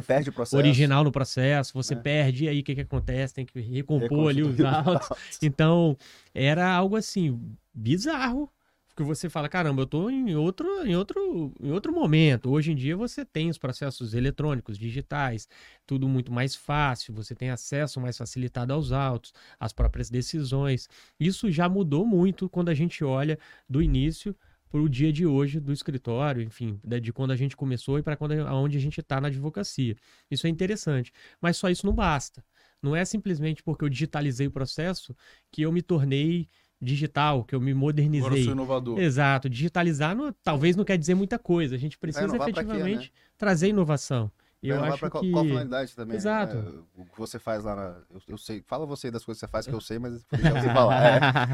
Speaker 2: original no processo, você
Speaker 1: É.
Speaker 2: perde, e aí o que, que acontece? Tem que recompor ali os autos. Então, era algo assim, bizarro. Que você fala, caramba, eu tô em outro, em outro, em outro momento. Hoje em dia você tem os processos eletrônicos, digitais, tudo muito mais fácil, você tem acesso mais facilitado aos autos, às próprias decisões. Isso já mudou muito quando a gente olha do início para o dia de hoje do escritório, enfim, de quando a gente começou e para quando aonde a gente está na advocacia. Isso é interessante, mas só isso não basta. Não é simplesmente porque eu digitalizei o processo que eu me tornei digital, que eu me
Speaker 3: Agora eu
Speaker 2: modernizei.
Speaker 3: sou inovador.
Speaker 2: Exato, digitalizar não- talvez não quer dizer muita coisa. A gente precisa
Speaker 1: inovar pra quê,
Speaker 2: efetivamente
Speaker 1: né?
Speaker 2: trazer inovação. E
Speaker 1: Vai
Speaker 2: eu
Speaker 1: inovar
Speaker 2: acho que
Speaker 1: finalidade também?
Speaker 2: Exato.
Speaker 1: É, o que você faz lá na. Eu, eu sei. Fala você das coisas que você faz que eu sei, mas eu já falar.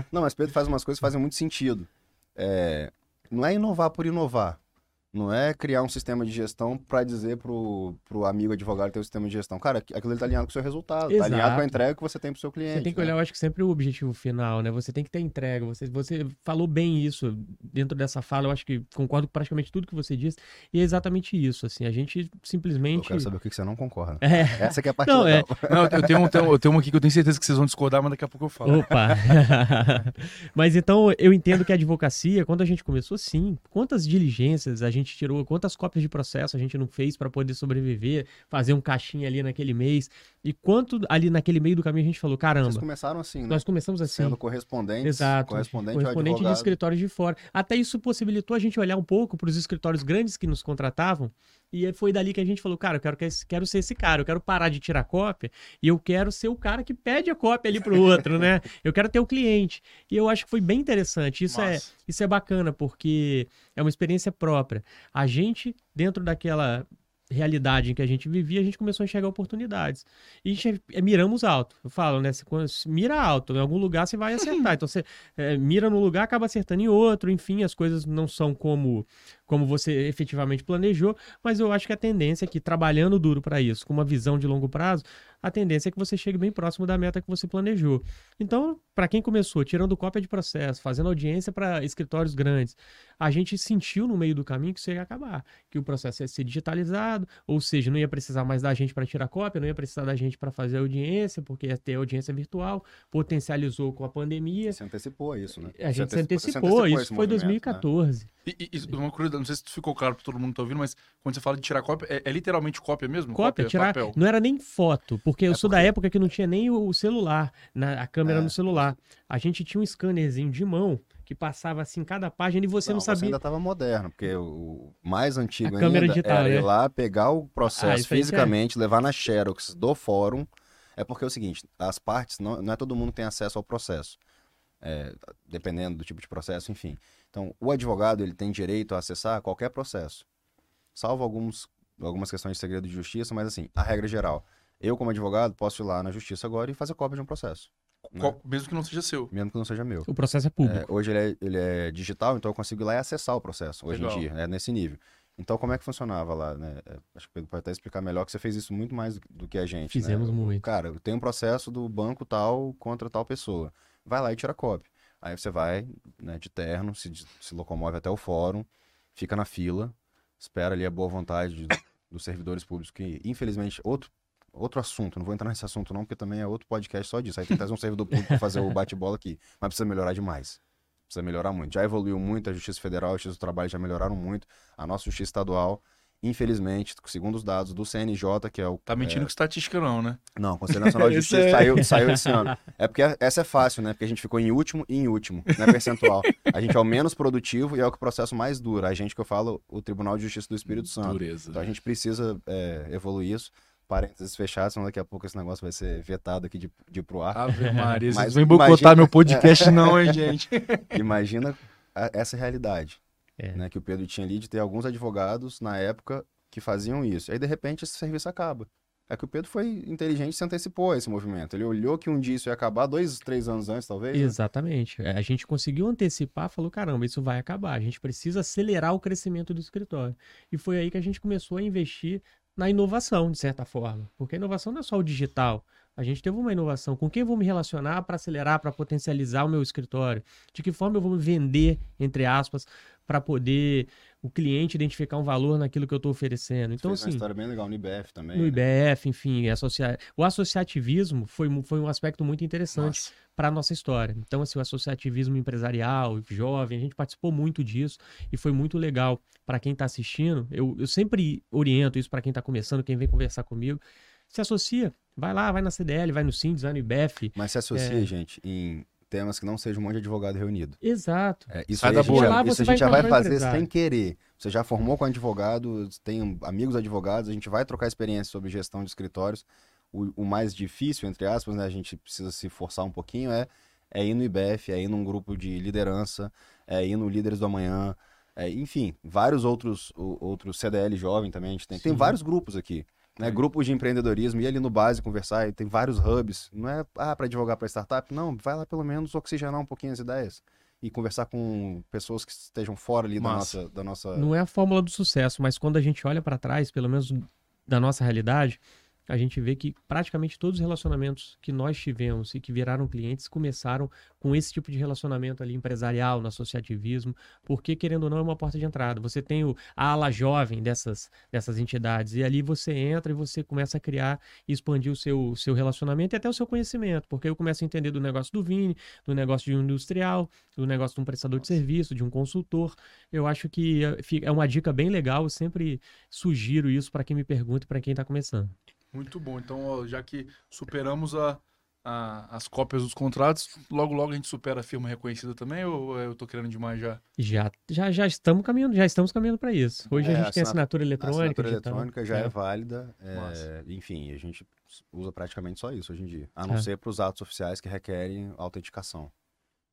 Speaker 1: É. Não, mas Pedro faz umas coisas que fazem muito sentido. É, não é inovar por inovar. Não é criar um sistema de gestão para dizer pro, pro amigo advogado ter um sistema de gestão. Cara, aquilo ali tá alinhado com o seu resultado, tá alinhado com
Speaker 2: Exato.
Speaker 1: a entrega que você tem pro seu cliente.
Speaker 2: Você tem que
Speaker 1: né?
Speaker 2: olhar, eu acho que sempre o objetivo final, né? Você tem que ter entrega. Você, você falou bem isso dentro dessa fala. Eu acho que concordo com praticamente tudo que você disse. E é exatamente isso, assim. A gente
Speaker 1: Eu
Speaker 2: simplesmente.
Speaker 1: quero saber o que você não concorda.
Speaker 2: É.
Speaker 1: Essa que é a parte
Speaker 2: Não, é.
Speaker 1: legal.
Speaker 3: Não, eu tenho, um- tenho, eu tenho uma aqui que eu tenho certeza que vocês vão discordar, mas daqui a pouco eu falo.
Speaker 2: Opa! Mas então eu entendo que a advocacia, quando a gente começou, sim, quantas diligências a gente tirou, quantas cópias de processo a gente não fez para poder sobreviver, fazer um caixinha ali naquele mês, e quanto ali naquele meio do caminho a gente falou,
Speaker 1: Vocês
Speaker 2: caramba,
Speaker 1: começaram assim, né?
Speaker 2: nós começamos assim.
Speaker 1: Sendo correspondentes.
Speaker 2: Exato.
Speaker 1: Correspondente,
Speaker 2: correspondente de escritórios de fora. Até isso possibilitou a gente olhar um pouco para os escritórios grandes que nos contratavam. E foi dali que a gente falou, cara, eu quero, quero ser esse cara, eu quero parar de tirar cópia e eu quero ser o cara que pede a cópia ali pro outro, né? Eu quero ter o cliente. E eu acho que foi bem interessante. Isso é, isso é bacana, porque é uma experiência própria. A gente, dentro daquela realidade em que a gente vivia, a gente começou a enxergar oportunidades. E a gente é, miramos alto. Eu falo, né? Você, mira alto, em algum lugar você vai acertar. Então você é, mira num lugar, acaba acertando em outro. Enfim, as coisas não são como, como você efetivamente planejou. Mas eu acho que a tendência é que, trabalhando duro para isso, com uma visão de longo prazo, a tendência é que você chegue bem próximo da meta que você planejou. Então, para quem começou tirando cópia de processo, fazendo audiência para escritórios grandes, a gente sentiu no meio do caminho que isso ia acabar, que o processo ia ser digitalizado, ou seja, não ia precisar mais da gente para tirar cópia, não ia precisar da gente para fazer audiência, porque ia ter audiência virtual, potencializou com a pandemia.
Speaker 1: Se antecipou a isso, né?
Speaker 2: A gente se
Speaker 1: anteci- você
Speaker 2: antecipou,
Speaker 1: esse
Speaker 2: isso foi
Speaker 1: movimento, né?
Speaker 2: 2014.
Speaker 3: E, e- e uma curiosidade, não sei se ficou claro pra todo mundo que tá ouvindo, mas quando você fala de tirar cópia, é, é literalmente cópia mesmo?
Speaker 2: Cópia, tirar.
Speaker 3: papel.
Speaker 2: Não era nem foto, porque eu
Speaker 1: É
Speaker 2: sou da
Speaker 1: porque-
Speaker 2: época que não tinha nem o celular, na, a câmera
Speaker 1: É.
Speaker 2: no celular. A gente tinha um scannerzinho de mão que passava assim cada página e você não,
Speaker 1: Você
Speaker 2: sabia.
Speaker 1: ainda estava moderno, porque o mais antigo
Speaker 2: A câmera
Speaker 1: ainda
Speaker 2: digital,
Speaker 1: era ir
Speaker 2: né?
Speaker 1: lá, pegar o
Speaker 2: Ah,
Speaker 1: processo
Speaker 2: aí
Speaker 1: fisicamente, levar na Xerox do fórum. É porque é o seguinte, as partes, não, não é todo mundo que tem acesso ao processo. É, dependendo do tipo de processo, enfim. Então, o advogado, ele tem direito a acessar qualquer processo. Salvo alguns, algumas questões de segredo de justiça, mas assim, a regra geral. Eu, como advogado, posso ir lá na justiça agora e fazer cópia de um processo. né?
Speaker 3: Mesmo que não seja seu.
Speaker 1: Mesmo que não seja meu.
Speaker 2: O processo é público.
Speaker 1: É, hoje ele é, ele é digital, então eu consigo ir lá e acessar o processo, hoje
Speaker 3: Legal.
Speaker 1: em dia, é nesse nível. Então, como é que funcionava lá, né? É, Acho que o Pedro pode até explicar melhor, que você fez isso muito mais do, do que a gente,
Speaker 2: Fizemos
Speaker 1: né?
Speaker 2: muito.
Speaker 1: Cara, tem um processo do banco tal contra tal pessoa. Vai lá e tira cópia. Aí você vai, né, de terno, se, se locomove até o fórum, fica na fila, espera ali a boa vontade de- dos servidores públicos, que infelizmente, outro, outro assunto, não vou entrar nesse assunto não, porque também é outro podcast só disso. Aí tem que trazer um servidor público pra fazer o bate-bola aqui. Mas precisa melhorar demais. Precisa melhorar muito. Já evoluiu muito, a Justiça Federal, a Justiça do Trabalho já melhoraram muito. A nossa Justiça Estadual, infelizmente, segundo os dados do CNJ, que é o
Speaker 3: Tá mentindo com estatística não, né?
Speaker 1: não, o Conselho Nacional de Justiça
Speaker 3: é-
Speaker 1: saiu, saiu esse ano. É porque essa é fácil, né? Porque a gente ficou em último e em último, né? Percentual. A gente é o menos produtivo e é o que o processo mais dura. A gente que eu falo, o Tribunal de Justiça do Espírito Santo.
Speaker 3: Dureza.
Speaker 1: Então a gente precisa é, evoluir isso. Parênteses fechados, senão daqui a pouco esse negócio vai ser vetado aqui de, de ir pro ar.
Speaker 3: Ave Maria,
Speaker 1: Mas
Speaker 3: vocês vão boicotar
Speaker 1: imagina-
Speaker 3: meu podcast não, hein, gente?
Speaker 1: Imagina essa realidade
Speaker 2: É.
Speaker 1: né, que o Pedro tinha ali de ter alguns advogados na época que faziam isso. Aí, de repente, esse serviço acaba. É que o Pedro foi inteligente e se antecipou a esse movimento. Ele olhou que um dia isso ia acabar, dois, três anos antes, talvez. né?
Speaker 2: Exatamente. É, A gente conseguiu antecipar, falou, caramba, isso vai acabar. A gente precisa acelerar o crescimento do escritório. E foi aí que a gente começou a investir na inovação, de certa forma. Porque a inovação não é só o digital. A gente teve uma inovação. Com quem eu vou me relacionar para acelerar, para potencializar o meu escritório? De que forma eu vou me vender, entre aspas, para poder o cliente identificar um valor naquilo que eu estou oferecendo. Então,
Speaker 1: Fez
Speaker 2: assim.
Speaker 1: uma história bem legal no IBF também.
Speaker 2: No
Speaker 1: né?
Speaker 2: IBF, enfim, associa... o associativismo foi, foi um aspecto muito interessante para a nossa história. Então, assim, o associativismo empresarial, jovem, a gente participou muito disso e foi muito legal para quem está assistindo. Eu, eu sempre oriento isso para quem está começando, quem vem conversar comigo. Se associa, vai lá, vai na CDL, vai no Sindes, vai no IBF.
Speaker 1: Mas se associa,
Speaker 2: É.
Speaker 1: gente, em temas que não seja um monte de advogado reunido.
Speaker 2: Exato.
Speaker 1: É, isso
Speaker 3: Sai
Speaker 1: aí
Speaker 3: da
Speaker 1: a gente, já, isso a gente já vai fazer
Speaker 2: empresário.
Speaker 1: sem querer. Você já formou com advogado, tem amigos advogados, a gente vai trocar experiência sobre gestão de escritórios. O, o mais difícil, entre aspas, né, a gente precisa se forçar um pouquinho, é, é ir no IBF, é ir num grupo de liderança, é ir no Líderes do Amanhã, é, enfim, vários outros, o- outros CDL jovem também, a gente tem. Tem
Speaker 2: Sim.
Speaker 1: vários grupos aqui. Né, grupos de empreendedorismo, ir ali no base conversar, e tem vários hubs. Não é ah, para advogar para startup, não, vai lá pelo menos oxigenar um pouquinho as ideias e conversar com pessoas que estejam fora ali da nossa, da nossa.
Speaker 2: Não é a fórmula do sucesso, mas quando a gente olha para trás, pelo menos da nossa realidade, a gente vê que praticamente todos os relacionamentos que nós tivemos e que viraram clientes começaram com esse tipo de relacionamento ali empresarial, no associativismo, porque querendo ou não é uma porta de entrada. Você tem o, a ala jovem dessas, dessas entidades e ali você entra e você começa a criar e expandir o seu, seu relacionamento e até o seu conhecimento, porque eu começo a entender do negócio do Vini, do negócio de um industrial, do negócio de um prestador de serviço, de um consultor. Eu acho que fi- é uma dica bem legal, eu sempre sugiro isso para quem me pergunta e para quem está começando.
Speaker 3: Muito bom. Então, ó, já que superamos a, a- as cópias dos contratos, logo logo a gente supera a firma reconhecida também, ou eu tô querendo demais já?
Speaker 2: Já, já, já estamos caminhando, já estamos caminhando para isso. Hoje
Speaker 1: É,
Speaker 2: a
Speaker 1: a
Speaker 2: gente tem assinatura
Speaker 1: A
Speaker 2: eletrônica.
Speaker 1: assinatura
Speaker 2: digital.
Speaker 1: eletrônica já é,
Speaker 2: É.
Speaker 1: válida. é, enfim, a gente usa praticamente só isso hoje em dia. A não
Speaker 2: É.
Speaker 1: ser para os atos oficiais que requerem autenticação.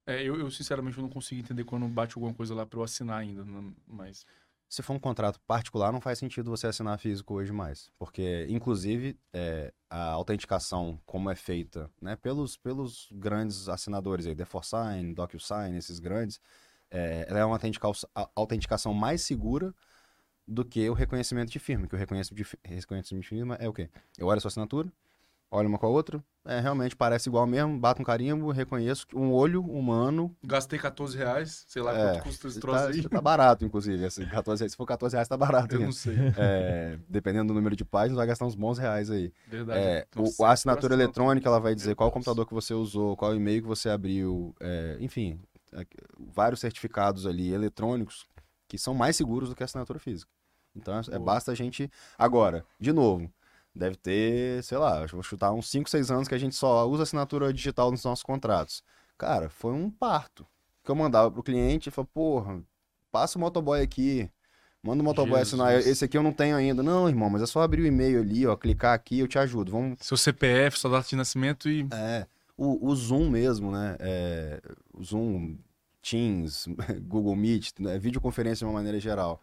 Speaker 3: É, eu, eu, sinceramente eu não consigo entender quando bate alguma coisa lá pra eu assinar ainda, não- mas...
Speaker 1: Se for um contrato particular, não faz sentido você assinar físico hoje mais. Porque, inclusive, é, a autenticação, como é feita né, pelos, pelos grandes assinadores aí, The Forsign, DocuSign, esses grandes, é, ela é uma autenticação mais segura do que o reconhecimento de firma. Que o reconhecimento de, reconhecimento de firma é o quê? Eu olho a sua assinatura, olho uma com a outra, é, realmente parece igual mesmo, bato um carimbo, reconheço que um olho humano
Speaker 3: Gastei 14 reais, sei lá
Speaker 1: É,
Speaker 3: quanto custa esse troço
Speaker 1: tá,
Speaker 3: aí.
Speaker 1: tá barato, inclusive. Assim, 14, reais- se for 14 reais, tá barato.
Speaker 3: Eu
Speaker 1: ainda.
Speaker 3: não sei.
Speaker 1: É, dependendo do número de páginas, vai gastar uns bons reais aí.
Speaker 3: Verdade.
Speaker 1: É, o- a assinatura eletrônica, ela vai dizer
Speaker 3: Meu
Speaker 1: qual computador que você usou, qual e-mail que você abriu, é, enfim, é, vários certificados ali eletrônicos que são mais seguros do que a assinatura física. Então, é, basta a gente... Agora, de novo, deve ter, sei lá, vou chutar uns 5, 6 anos que a gente só usa assinatura digital nos nossos contratos. Cara, foi um parto. Que eu mandava pro cliente e falava, porra, passa o motoboy aqui, manda o motoboy assinar.
Speaker 3: Jesus.
Speaker 1: Esse aqui eu não tenho ainda. Não, irmão, mas é só abrir o e-mail ali, ó, clicar aqui, eu te ajudo. Vamos
Speaker 3: Seu CPF, sua data de nascimento e...
Speaker 1: é, o, o Zoom mesmo, né? É, o Zoom, Teams, Google Meet, né? videoconferência de uma maneira geral.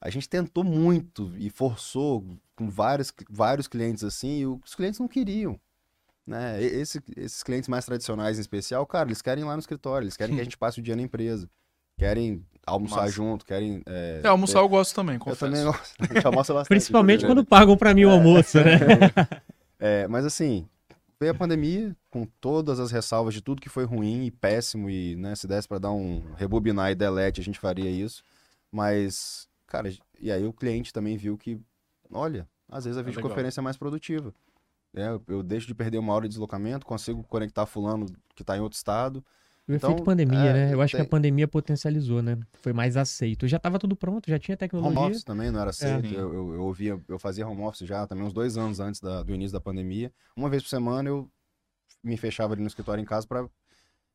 Speaker 1: A gente tentou muito e forçou com vários, vários clientes assim, e os clientes não queriam. Né? Esse- esses clientes mais tradicionais em especial, cara, eles querem ir lá no escritório, eles querem que a gente passe o dia na empresa, querem almoçar
Speaker 3: Massa.
Speaker 1: junto, querem. É,
Speaker 3: É, almoçar eu gosto também,
Speaker 1: eu
Speaker 3: confesso.
Speaker 1: também gosto. A gente almoça bastante.
Speaker 2: Principalmente quando pagam para mim o almoço, né?
Speaker 1: É, mas assim, veio a pandemia, com todas as ressalvas de tudo que foi ruim e péssimo, e né, se desse para dar um rebobinar e delete, a gente faria isso. Mas, cara, e aí o cliente também viu que, olha, às vezes a
Speaker 3: legal.
Speaker 1: videoconferência é mais produtiva. É, eu- eu deixo de perder uma hora de deslocamento, consigo conectar fulano que está em outro estado.
Speaker 2: O
Speaker 1: Então,
Speaker 2: efeito pandemia,
Speaker 1: é,
Speaker 2: né? Eu acho que a
Speaker 1: tem-
Speaker 2: pandemia potencializou, né? Foi mais aceito. Já estava tudo pronto, já tinha
Speaker 1: Home
Speaker 2: tecnologia.
Speaker 1: office também não era aceito.
Speaker 3: Sim.
Speaker 1: eu, eu, eu ouvia, eu fazia home office já também uns dois anos antes da- do início da pandemia. Uma vez por semana eu me fechava ali no escritório em casa para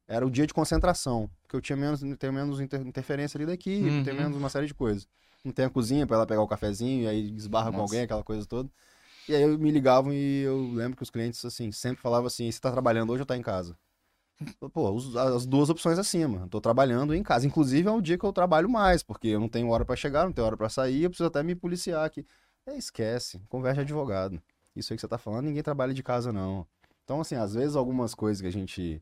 Speaker 1: era o dia de concentração, porque eu tinha menos, tenho menos inter- interferência ali daqui,
Speaker 3: Uhum.
Speaker 1: tenho menos uma série de coisas. Não tem a cozinha para ela pegar o cafezinho e aí esbarra com
Speaker 3: Nossa.
Speaker 1: alguém, aquela coisa toda. E aí eu me ligavam e eu lembro que os clientes assim sempre falavam assim: "Você tá trabalhando hoje ou tá em casa?" Pô, as duas opções acima. Tô trabalhando em casa. Inclusive é o dia que eu trabalho mais, porque eu não tenho hora para chegar, não tenho hora para sair, eu preciso até me policiar aqui. É, esquece, conversa de advogado. Isso aí que você tá falando, ninguém trabalha de casa, não. Então, assim, às vezes algumas coisas que a gente.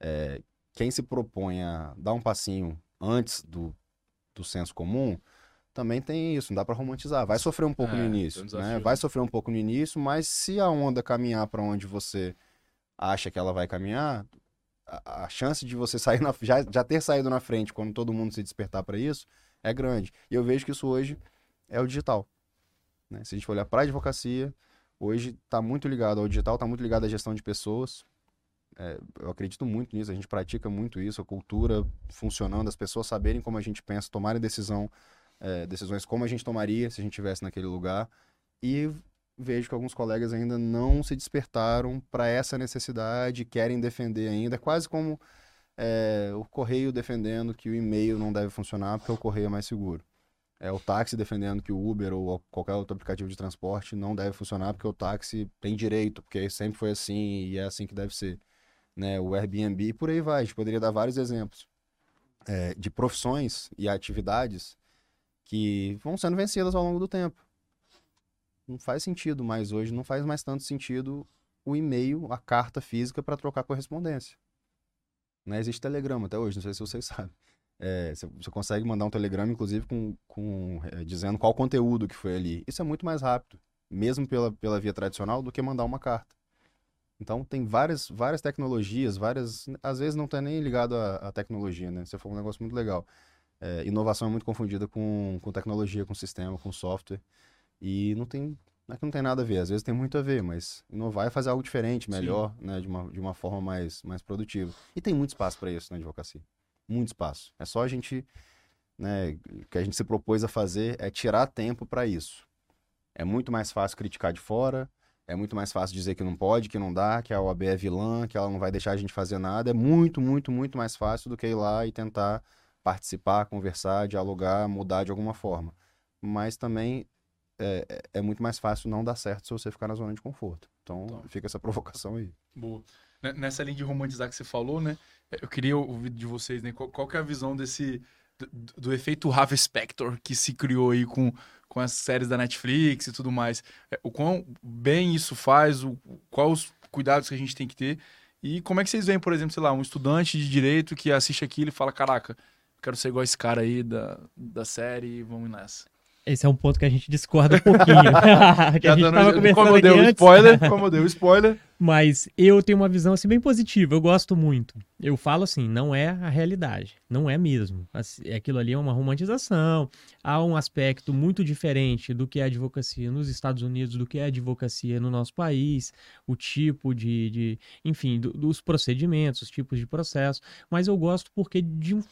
Speaker 1: é, quem se propõe a dar um passinho antes do, do senso comum, também tem isso, não dá para romantizar. Vai sofrer um pouco
Speaker 3: É,
Speaker 1: no
Speaker 3: um
Speaker 1: início,
Speaker 3: desafio,
Speaker 1: né?
Speaker 3: né?
Speaker 1: Vai sofrer um pouco no início, mas se a onda caminhar para onde você acha que ela vai caminhar, a, a chance de você sair na, já, já ter saído na frente quando todo mundo se despertar para isso é grande. E eu vejo que isso hoje é o digital. Né? Se a gente for olhar para a advocacia, hoje está muito ligado ao digital, está muito ligado à gestão de pessoas. É, eu acredito muito nisso, a gente pratica muito isso, a cultura funcionando, as pessoas saberem como a gente pensa, tomarem decisão, é, decisões como a gente tomaria se a gente estivesse naquele lugar. E vejo que alguns colegas ainda não se despertaram para essa necessidade, querem defender ainda. É quase como é, o correio defendendo que o e-mail não deve funcionar porque o correio é mais seguro. É o táxi defendendo que o Uber ou qualquer outro aplicativo de transporte não deve funcionar porque o táxi tem direito, porque sempre foi assim e é assim que deve ser. Né? O Airbnb e por aí vai. A gente poderia dar vários exemplos é, de profissões e atividades que vão sendo vencidas ao longo do tempo não faz sentido mais hoje, não faz mais tanto sentido o e-mail, a carta física para trocar correspondência. Não existe telegrama até hoje, não sei se vocês sabem. É, você, consegue mandar um telegrama, inclusive, com, com é, dizendo qual conteúdo que foi ali. Isso é muito mais rápido, mesmo pela, pela via tradicional, do que mandar uma carta. Então, tem várias, várias tecnologias, várias. Às vezes não está nem ligado à, à, tecnologia, né? Você falou um negócio muito legal. É, inovação é muito confundida com, com tecnologia, com sistema, com software. E não tem. Não é que não tem nada a ver, às vezes tem muito a ver, mas inovar é fazer algo diferente, melhor, Sim. né? De uma, de uma forma mais, mais produtiva. E tem muito espaço para isso na advocacia. Muito espaço. É só a gente. Né, o que a gente se propôs a fazer é tirar tempo para isso. É muito mais fácil criticar de fora, é muito mais fácil dizer que não pode, que não dá, que a OAB é vilã, que ela não vai deixar a gente fazer nada. É muito, muito, muito mais fácil do que ir lá e tentar participar, conversar, dialogar, mudar de alguma forma. Mas também é, é, é muito mais fácil não dar certo se você ficar na zona de conforto. Então, então. fica essa provocação aí.
Speaker 3: Boa. Nessa linha de romantizar que você falou, né? Eu queria ouvir de vocês, né? Qual, qual que é a visão desse do, do, efeito Harvey Specter que se criou aí com, com as séries da Netflix e tudo mais? É, o quão bem isso faz? O, quais os cuidados que a gente tem que ter? E como é que vocês veem, por exemplo, sei lá, um estudante de direito que assiste aquilo e fala: Caraca, quero ser igual esse cara aí da, da série, vamos nessa.
Speaker 2: Esse é um ponto que a gente discorda um pouquinho. que
Speaker 3: a gente tava conversando como deu antes. spoiler, como deu spoiler.
Speaker 2: Mas eu tenho uma visão assim bem positiva, eu gosto muito. Eu falo assim, não é a realidade, não é mesmo. Aquilo ali é uma romantização. Há um aspecto muito diferente do que é a advocacia nos Estados Unidos, do que é a advocacia no nosso país, o tipo de, de enfim, do, dos procedimentos, os tipos de processo. Mas eu gosto porque de,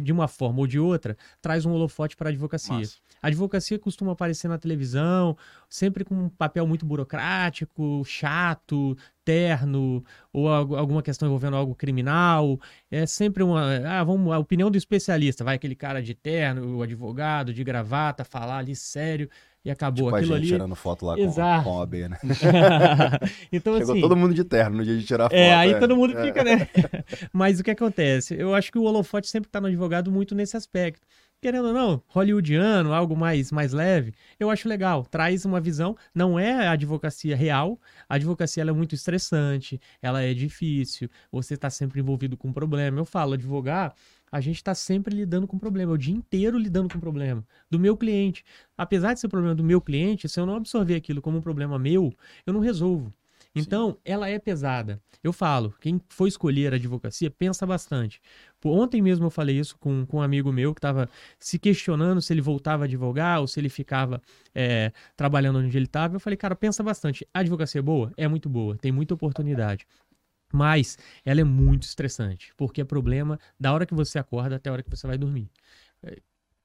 Speaker 2: de uma forma ou de outra traz um holofote para a advocacia. Massa. A advocacia costuma aparecer na televisão, sempre com um papel muito burocrático, chato, terno ou alguma questão envolvendo algo criminal. É sempre uma. Ah, vamos, a opinião do especialista. Vai aquele cara de terno, o advogado, de gravata, falar ali sério e acabou.
Speaker 1: Tipo
Speaker 2: Aquilo
Speaker 1: a gente
Speaker 2: ali...
Speaker 1: tirando foto lá com, com a AB, né?
Speaker 2: então,
Speaker 1: Chegou
Speaker 2: assim,
Speaker 1: todo mundo de terno no dia de tirar foto.
Speaker 2: É, aí é. todo mundo fica, né? Mas o que acontece? Eu acho que o holofote sempre está no advogado muito nesse aspecto querendo ou não, hollywoodiano, algo mais, mais leve, eu acho legal. Traz uma visão, não é a advocacia real, a advocacia é muito estressante, ela é difícil, você está sempre envolvido com problema. Eu falo, advogar, a gente está sempre lidando com problema, o dia inteiro lidando com problema do meu cliente. Apesar de ser problema do meu cliente, se eu não absorver aquilo como um problema meu, eu não resolvo. Então, Sim. ela é pesada. Eu falo, quem for escolher a advocacia, pensa bastante. Ontem mesmo eu falei isso com, com um amigo meu que estava se questionando se ele voltava a advogar ou se ele ficava é, trabalhando onde ele estava. Eu falei, cara, pensa bastante. A advocacia é boa? É muito boa, tem muita oportunidade. Mas ela é muito estressante, porque é problema da hora que você acorda até a hora que você vai dormir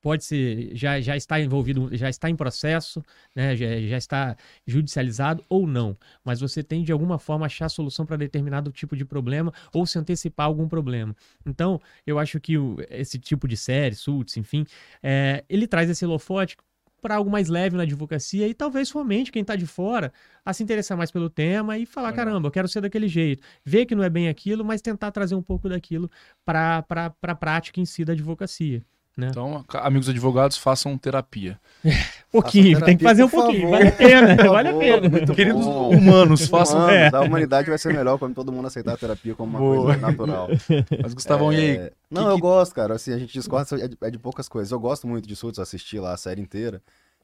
Speaker 2: pode ser já, já está envolvido, já está em processo, né, já, já está judicializado ou não, mas você tem de alguma forma achar solução para determinado tipo de problema ou se antecipar algum problema. Então, eu acho que o, esse tipo de série, suits, enfim, é, ele traz esse holofote para algo mais leve na advocacia e talvez somente quem está de fora a se interessar mais pelo tema e falar, caramba, eu quero ser daquele jeito. Ver que não é bem aquilo, mas tentar trazer um pouco daquilo para a prática em si da advocacia. Né?
Speaker 3: Então, amigos advogados, façam terapia.
Speaker 2: pouquinho, terapia, tem que fazer um pouquinho, vale a pena, vale a pena.
Speaker 3: Queridos humanos, façam.
Speaker 1: é. A humanidade vai ser melhor quando todo mundo aceitar a terapia como uma Boa. coisa natural.
Speaker 3: Mas, Gustavão, é... e aí?
Speaker 1: Não, que, eu que... gosto, cara. Assim, a gente discorda é de, é de poucas coisas. Eu gosto muito de Suits, assisti lá a série inteira.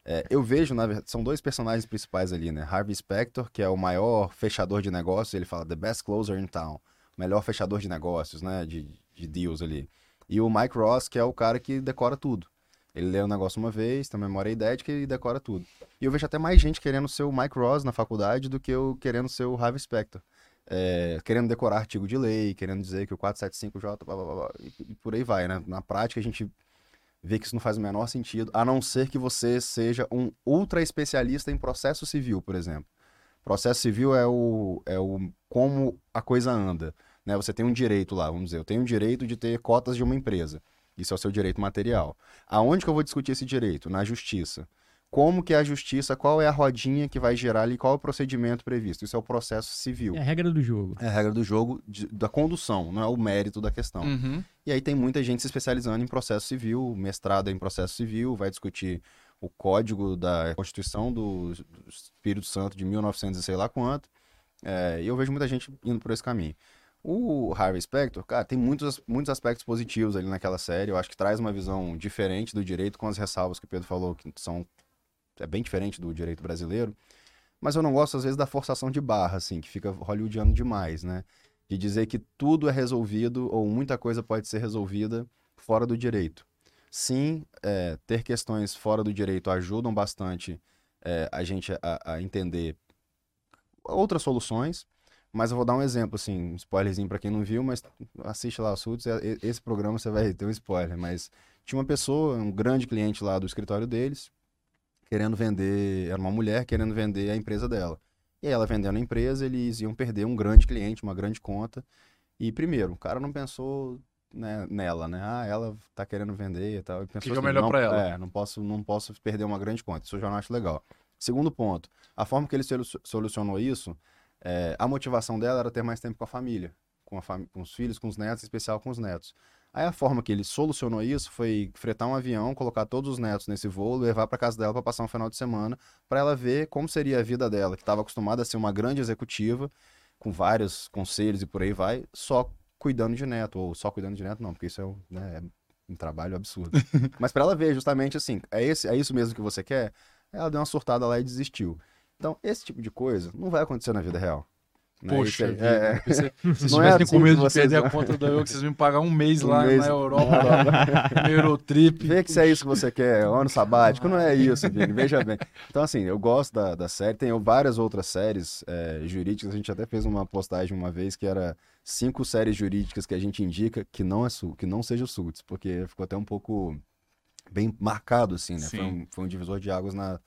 Speaker 1: É, eu vejo, na verdade, são dois personagens principais ali, né? Harvey Specter, que é o maior fechador de negócios, ele fala The Best Closer in Town, melhor fechador de negócios, né? De, de deals ali. E o Mike Ross, que é o cara que decora tudo. Ele lê o negócio uma vez, tem memória idética e decora tudo. E eu vejo até mais gente querendo ser o Mike Ross na faculdade do que eu querendo ser o Harvey Specter. É, querendo decorar artigo de lei, querendo dizer que o 475J, blá, blá, blá, e, e por aí vai, né? Na prática, a gente vê que isso não faz o menor sentido, a não ser que você seja um ultra especialista em processo civil, por exemplo. Processo civil é o, é o como a coisa anda. Né? Você tem um direito lá, vamos dizer, eu tenho o direito de ter cotas de uma empresa. Isso é o seu direito material. Aonde que eu vou discutir esse direito? Na justiça. Como que é a justiça, qual é a rodinha que vai gerar ali, qual é o procedimento previsto? Isso é o processo civil.
Speaker 2: É a regra do jogo.
Speaker 1: É a regra do jogo de, da condução, não é o mérito da questão.
Speaker 3: Uhum.
Speaker 1: E aí tem muita gente se especializando em processo civil, mestrado em processo civil, vai discutir o código da Constituição do, do Espírito Santo de 1900 e sei lá quanto. É, e eu vejo muita gente indo por esse caminho. O Harvey Specter, cara, tem muitos, muitos aspectos positivos ali naquela série. Eu acho que traz uma visão diferente do direito, com as ressalvas que o Pedro falou, que são é bem diferente do direito brasileiro. Mas eu não gosto, às vezes, da forçação de barra, assim, que fica hollywoodiano demais, né? De dizer que tudo é resolvido ou muita coisa pode ser resolvida fora do direito. Sim, é, ter questões fora do direito ajudam bastante é, a gente a, a, entender outras soluções, mas eu vou dar um exemplo, assim, um spoilerzinho para quem não viu, mas assiste lá o Suits, esse programa você vai ter um spoiler, mas tinha uma pessoa, um grande cliente lá do escritório deles, querendo vender, era uma mulher querendo vender a empresa dela. E aí ela vendendo a empresa, eles iam perder um grande cliente, uma grande conta. E primeiro, o cara não pensou né, nela, né? Ah, ela tá querendo vender e tal. E pensou
Speaker 3: Fica assim, melhor para ela.
Speaker 1: É, não posso, não posso perder uma grande conta. Isso eu já não acho legal. Segundo ponto, a forma que ele solucionou isso, é, a motivação dela era ter mais tempo com a família, com, a fam com os filhos, com os netos, em especial com os netos. Aí a forma que ele solucionou isso foi fretar um avião, colocar todos os netos nesse voo, levar para casa dela para passar um final de semana, para ela ver como seria a vida dela, que estava acostumada a ser uma grande executiva, com vários conselhos e por aí vai, só cuidando de neto, ou só cuidando de neto, não, porque isso é um, né, é um trabalho absurdo. Mas para ela ver justamente assim, é, esse, é isso mesmo que você quer? Ela deu uma surtada lá e desistiu. Então, esse tipo de coisa não vai acontecer na vida real.
Speaker 3: Né? Poxa, é, é... se vocês tivessem é assim com medo de perder a conta da eu, que vocês me pagar um mês um lá mês... na Europa, no Eurotrip.
Speaker 1: Vê que se é isso que você quer, ano sabático, não é isso, Vini, veja bem. Então, assim, eu gosto da, da série, tem várias outras séries é, jurídicas, a gente até fez uma postagem uma vez que era cinco séries jurídicas que a gente indica que não é que não seja o Suits, porque ficou até um pouco bem marcado, assim, né? Foi um, foi um divisor de águas na,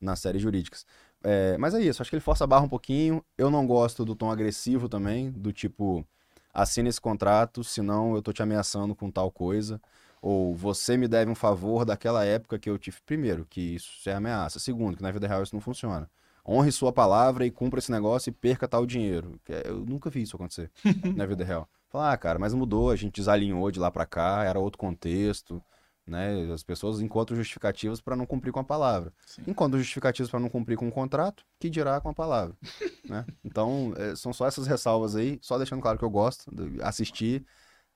Speaker 1: nas séries jurídicas. É, mas é isso, acho que ele força a barra um pouquinho. Eu não gosto do tom agressivo também, do tipo, assina esse contrato, senão eu tô te ameaçando com tal coisa. Ou você me deve um favor daquela época que eu tive. Primeiro, que isso é ameaça. Segundo, que na vida real isso não funciona. Honre sua palavra e cumpra esse negócio e perca tal dinheiro. É, eu nunca vi isso acontecer na vida real. Falar, ah, cara, mas mudou, a gente desalinhou de lá para cá, era outro contexto. Né? As pessoas encontram justificativas para não cumprir com a palavra. Sim. Encontram justificativas para não cumprir com o contrato, que dirá com a palavra. né? Então, é, são só essas ressalvas aí, só deixando claro que eu gosto de assistir.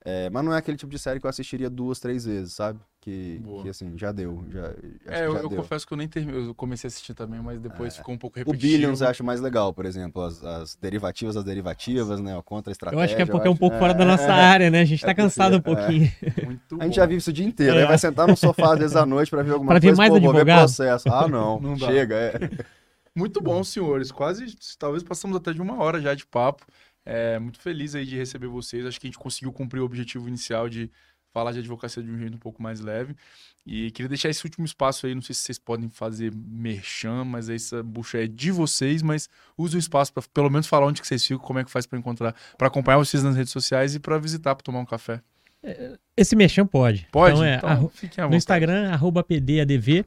Speaker 1: É, mas não é aquele tipo de série que eu assistiria duas, três vezes, sabe? Que, que assim, já deu. Já,
Speaker 3: é, eu,
Speaker 1: já
Speaker 3: eu
Speaker 1: deu.
Speaker 3: confesso que eu nem terminei, eu comecei a assistir também, mas depois é. ficou um pouco repetitivo.
Speaker 1: O Billions eu acho mais legal, por exemplo, as, as derivativas das derivativas, né? Contra a estratégia.
Speaker 2: Eu acho que é porque é um pouco fora da nossa é. área, né? A gente tá cansado um pouquinho.
Speaker 1: a gente já vive isso o dia inteiro, aí vai sentar no sofá às vezes à noite para ver alguma pra
Speaker 2: coisa, ver mais
Speaker 1: pô,
Speaker 2: advogado.
Speaker 1: vou ver processo. Ah, não, não chega, é.
Speaker 3: Muito bom, senhores. Quase, talvez passamos até de uma hora já de papo. É, muito feliz aí de receber vocês. Acho que a gente conseguiu cumprir o objetivo inicial de falar de advocacia de um jeito um pouco mais leve. E queria deixar esse último espaço aí, não sei se vocês podem fazer merchan, mas essa bucha é de vocês, mas use o espaço para pelo menos falar onde que vocês ficam, como é que faz para encontrar, para acompanhar vocês nas redes sociais e para visitar, para tomar um café.
Speaker 2: É, esse merchan pode.
Speaker 3: Pode?
Speaker 2: Então, é,
Speaker 3: então,
Speaker 2: no Instagram, arroba PDADV,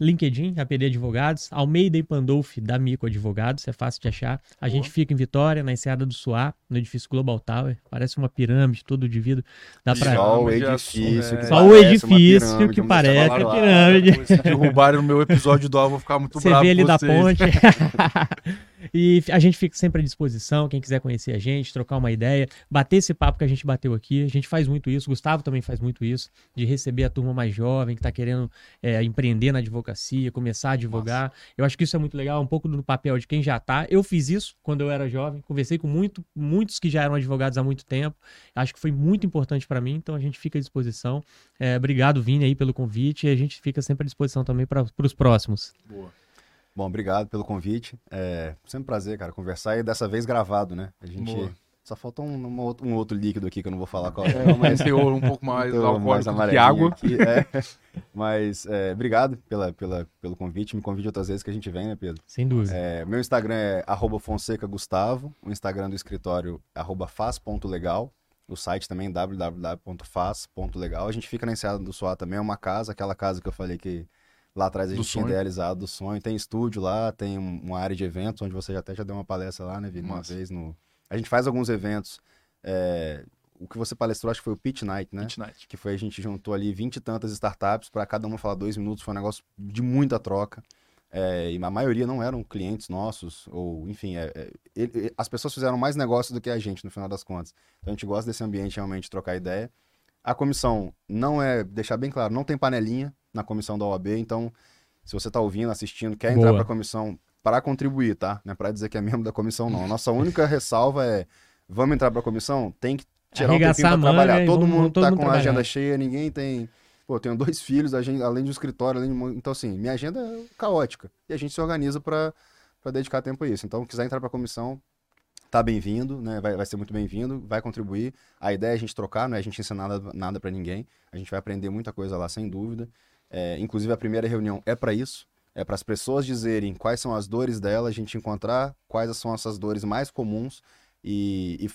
Speaker 2: LinkedIn, APD Advogados, Almeida e Pandolfi da Mico Advogados, é fácil de achar. A Boa. gente fica em Vitória, na Enseada do Suá, no edifício Global Tower, parece uma pirâmide, todo de vidro. Dá pra...
Speaker 1: Só o edifício.
Speaker 2: É... Só o edifício que parece a pirâmide.
Speaker 3: Se derrubarem no meu episódio do Al, vou ficar muito
Speaker 2: você
Speaker 3: bravo
Speaker 2: Você vê ali da ponte. E a gente fica sempre à disposição, quem quiser conhecer a gente, trocar uma ideia, bater esse papo que a gente bateu aqui. A gente faz muito isso, Gustavo também faz muito isso, de receber a turma mais jovem que está querendo é, empreender na advocacia, começar a advogar. Nossa. Eu acho que isso é muito legal, um pouco do papel de quem já está. Eu fiz isso quando eu era jovem, conversei com muito, muitos que já eram advogados há muito tempo. Acho que foi muito importante para mim, então a gente fica à disposição. É, obrigado, Vini, aí pelo convite e a gente fica sempre à disposição também para os próximos.
Speaker 1: Boa. Bom, obrigado pelo convite. É sempre um prazer, cara, conversar e dessa vez gravado, né? A gente Boa. só faltou um, um, um, outro líquido aqui que eu não vou falar qual é,
Speaker 3: mas teor um pouco mais alcoólico mais que água.
Speaker 1: Aqui, é. Mas é, obrigado pela, pela, pelo convite. Me convide outras vezes que a gente vem, né, Pedro?
Speaker 2: Sem dúvida.
Speaker 1: É, meu Instagram é @fonseca_gustavo. O Instagram do escritório é faz.legal. O site também www.faz.legal. A gente fica na Enseada do Suá também, é uma casa, aquela casa que eu falei que Lá atrás a gente tinha idealizado do sonho. Tem estúdio lá, tem uma área de eventos, onde você já até já deu uma palestra lá, né, Vini? Uma vez no. A gente faz alguns eventos. É... O que você palestrou, acho que foi o Pitch Night, né?
Speaker 3: Pitch Night.
Speaker 1: Que foi a gente juntou ali 20 e tantas startups para cada uma falar dois minutos. Foi um negócio de muita troca. É, e a maioria não eram clientes nossos, ou enfim, é, é, ele, as pessoas fizeram mais negócio do que a gente, no final das contas. Então a gente gosta desse ambiente realmente de trocar ideia. A comissão não é, deixar bem claro, não tem panelinha, na comissão da OAB. Então, se você está ouvindo, assistindo, quer entrar para a comissão para contribuir, tá? Não é para dizer que é membro da comissão, não. A nossa única ressalva é: vamos entrar para a comissão? Tem que tirar Arregaçar um tempinho para trabalhar. Todo mundo está com a agenda cheia, ninguém tem. Pô, eu tenho dois filhos, além do escritório, além de... então assim, minha agenda é caótica e a gente se organiza para dedicar tempo a isso. Então, quiser entrar para a comissão, tá bem-vindo, né? Vai, vai ser muito bem-vindo, vai contribuir. A ideia é a gente trocar, não é a gente ensinar nada, nada para ninguém. A gente vai aprender muita coisa lá, sem dúvida. É, inclusive, a primeira reunião é para isso. É para as pessoas dizerem quais são as dores dela, a gente encontrar quais são essas dores mais comuns e, e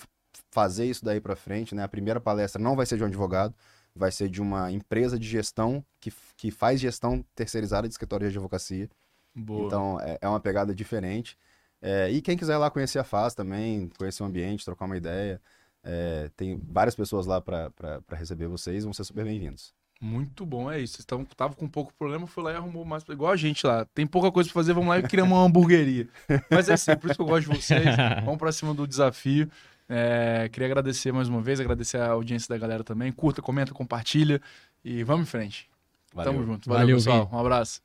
Speaker 1: fazer isso daí para frente. Né? A primeira palestra não vai ser de um advogado, vai ser de uma empresa de gestão que, que faz gestão terceirizada de escritório de advocacia. Boa. Então, é, é uma pegada diferente. É, e quem quiser lá conhecer a FAS também, conhecer o ambiente, trocar uma ideia, é, tem várias pessoas lá para receber vocês, vão ser super bem-vindos.
Speaker 3: Muito bom, é isso. Vocês estavam tava com pouco problema, foi lá e arrumou mais. Igual a gente lá. Tem pouca coisa pra fazer, vamos lá e criamos uma hamburgueria. Mas é assim, por isso que eu gosto de vocês. Vamos pra cima do desafio. É, queria agradecer mais uma vez, agradecer a audiência da galera também. Curta, comenta, compartilha e vamos em frente. Valeu. Tamo junto. Valeu, Valeu pessoal. Um abraço.